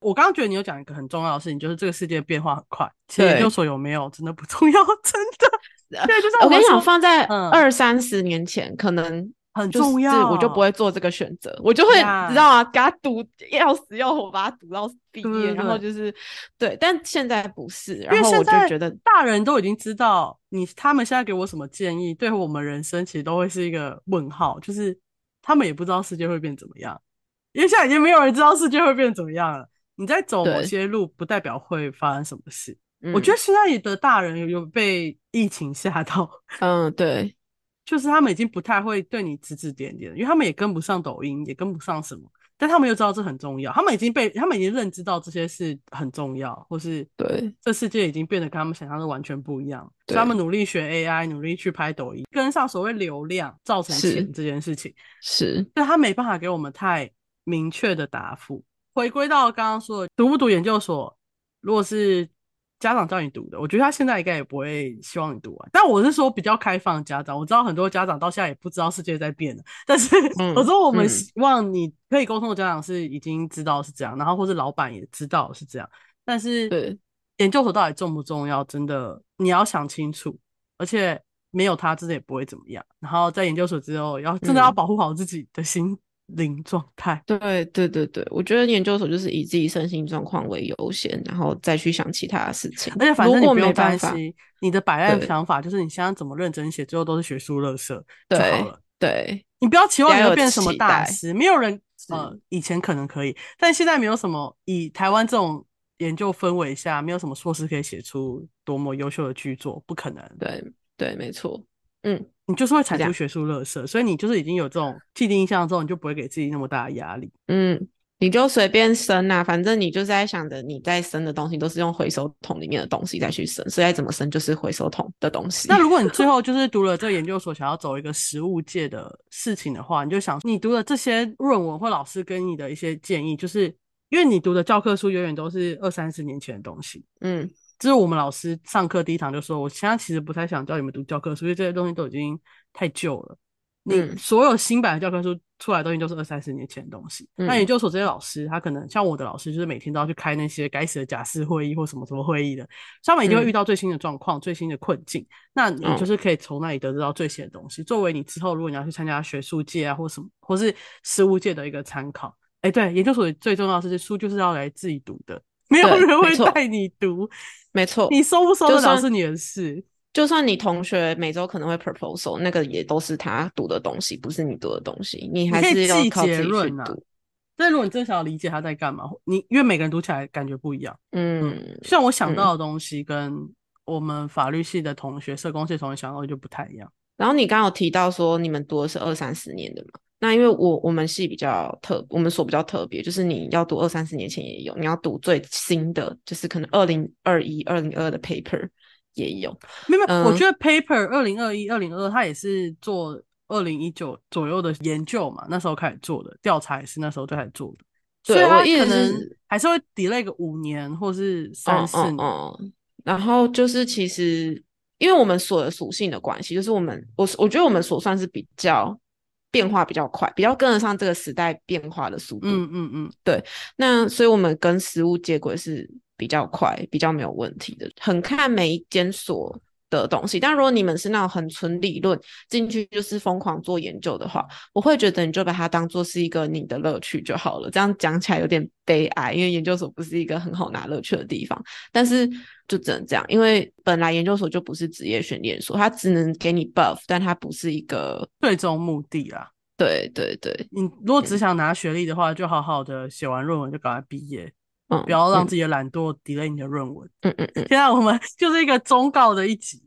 我刚刚觉得你有讲一个很重要的事情，就是这个世界变化很快，其实研究所有没有真的不重要，真的。对，就是我跟你讲，放在二三十年前，可能很重要，我就不会做这个选择，我就会知道啊？给他赌要死要活，把他赌到毕业，然后就是对。但现在不是，然后我就觉得大人都已经知道你，他们现在给我什么建议，对我们人生其实都会是一个问号，就是他们也不知道世界会变怎么样，因为现在已经没有人知道世界会变怎么样了。你在走某些路，不代表会发生什么事。我觉得现在的大人有被疫情吓到，嗯，对，就是他们已经不太会对你指指点点，因为他们也跟不上抖音，也跟不上什么，但他们又知道这很重要，他们已经被他们已经认知到这些事很重要，或是对。这世界已经变得跟他们想象的完全不一样，所以他们努力学 AI，努力去拍抖音，跟上所谓流量造成钱这件事情，是，所以他没办法给我们太明确的答复。回归到刚刚说的，读不读研究所，如果是。家长叫你读的，我觉得他现在应该也不会希望你读完。但我是说比较开放的家长，我知道很多家长到现在也不知道世界在变的。但是我说我们希望你可以沟通的家长是已经知道是这样，然后或者老板也知道是这样。但是研究所到底重不重要？真的你要想清楚，而且没有他真的也不会怎么样。然后在研究所之后，要真的要保护好自己的心。零状态，对对对对，我觉得研究所就是以自己身心状况为优先，然后再去想其他的事情。而且反正你不用担心，你的摆烂想法就是你现在怎么认真写，最后都是学术垃圾就好了。对，你不要期望你会变什么大师，没有人呃以前可能可以，但现在没有什么以台湾这种研究氛围下，没有什么硕士可以写出多么优秀的巨作，不可能。对对，没错。嗯，你就是会产出学术垃圾，所以你就是已经有这种既定印象之后，你就不会给自己那么大的压力。嗯，你就随便生呐，反正你就是在想着你在生的东西都是用回收桶里面的东西再去生，所以怎么生就是回收桶的东西。那如果你最 后就是读了这个研究所，想要走一个实物界的事情的话，你就想你读的这些论文或老师给你的一些建议，就是因为你读的教科书永远都是二三十年前的东西。嗯。就是我们老师上课第一堂就说，我现在其实不太想教你们读教科书，因为这些东西都已经太旧了。你所有新版的教科书出来的东西都是二三十年前的东西。那研究所这些老师，他可能像我的老师，就是每天都要去开那些该死的假释会议或什么什么会议的，他们一定会遇到最新的状况、最新的困境。那你就是可以从那里得知到最新的东西，作为你之后如果你要去参加学术界啊或什么，或是实务界的一个参考。哎，对，研究所最重要的是书就是要来自己读的，没有人会带你读。没错，你收不收得了是你的事。就算你同学每周可能会 proposal，那个也都是他读的东西，不是你读的东西。你还是要靠自己去读。但如果你真想要理解他在干嘛，你因为每个人读起来感觉不一样。嗯，像我想到的东西跟我们法律系的同学、社工系同学想到的就不太一样。然后你刚刚有提到说你们读的是二三十年的嘛？那因为我我们系比较特，我们所比较特别，就是你要读二三十年前也有，你要读最新的，就是可能二零二一、二零二的 paper。也有，没有，我觉得 paper 二零二一、二零二，它也是做二零一九左右的研究嘛，那时候开始做的调查也是那时候就开始做的，所以它可能还是会 delay 个五年或是三四年。然后就是其实因为我们所的属性的关系，就是我们我我觉得我们所算是比较变化比较快，比较跟得上这个时代变化的速度。嗯嗯嗯，对。那所以我们跟食物接轨是。比较快，比较没有问题的，很看每一间所的东西。但如果你们是那种很纯理论进去就是疯狂做研究的话，我会觉得你就把它当做是一个你的乐趣就好了。这样讲起来有点悲哀，因为研究所不是一个很好拿乐趣的地方。但是就只能这样，因为本来研究所就不是职业训练所，它只能给你 buff，但它不是一个最终目的啦。对对对，你如果只想拿学历的话，就好好的写完论文就赶快毕业。不要让自己的懒惰 delay 你的论文。嗯嗯嗯。现在我们 就是一个忠告的一集，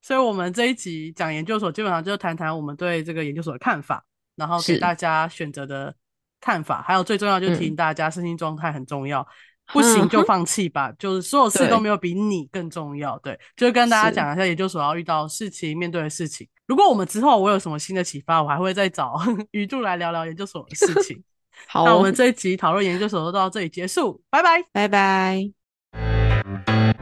所以我们这一集讲研究所，基本上就谈谈我们对这个研究所的看法，然后给大家选择的看法，还有最重要就提醒大家身心状态很重要，不行就放弃吧，就是所有事都没有比你更重要。对，就跟大家讲一下研究所要遇到事情、面对的事情。如果我们之后我有什么新的启发，我还会再找 宇柱来聊聊研究所的事 情。好，那我们这一集讨论研究所就到这里结束，拜拜，拜拜。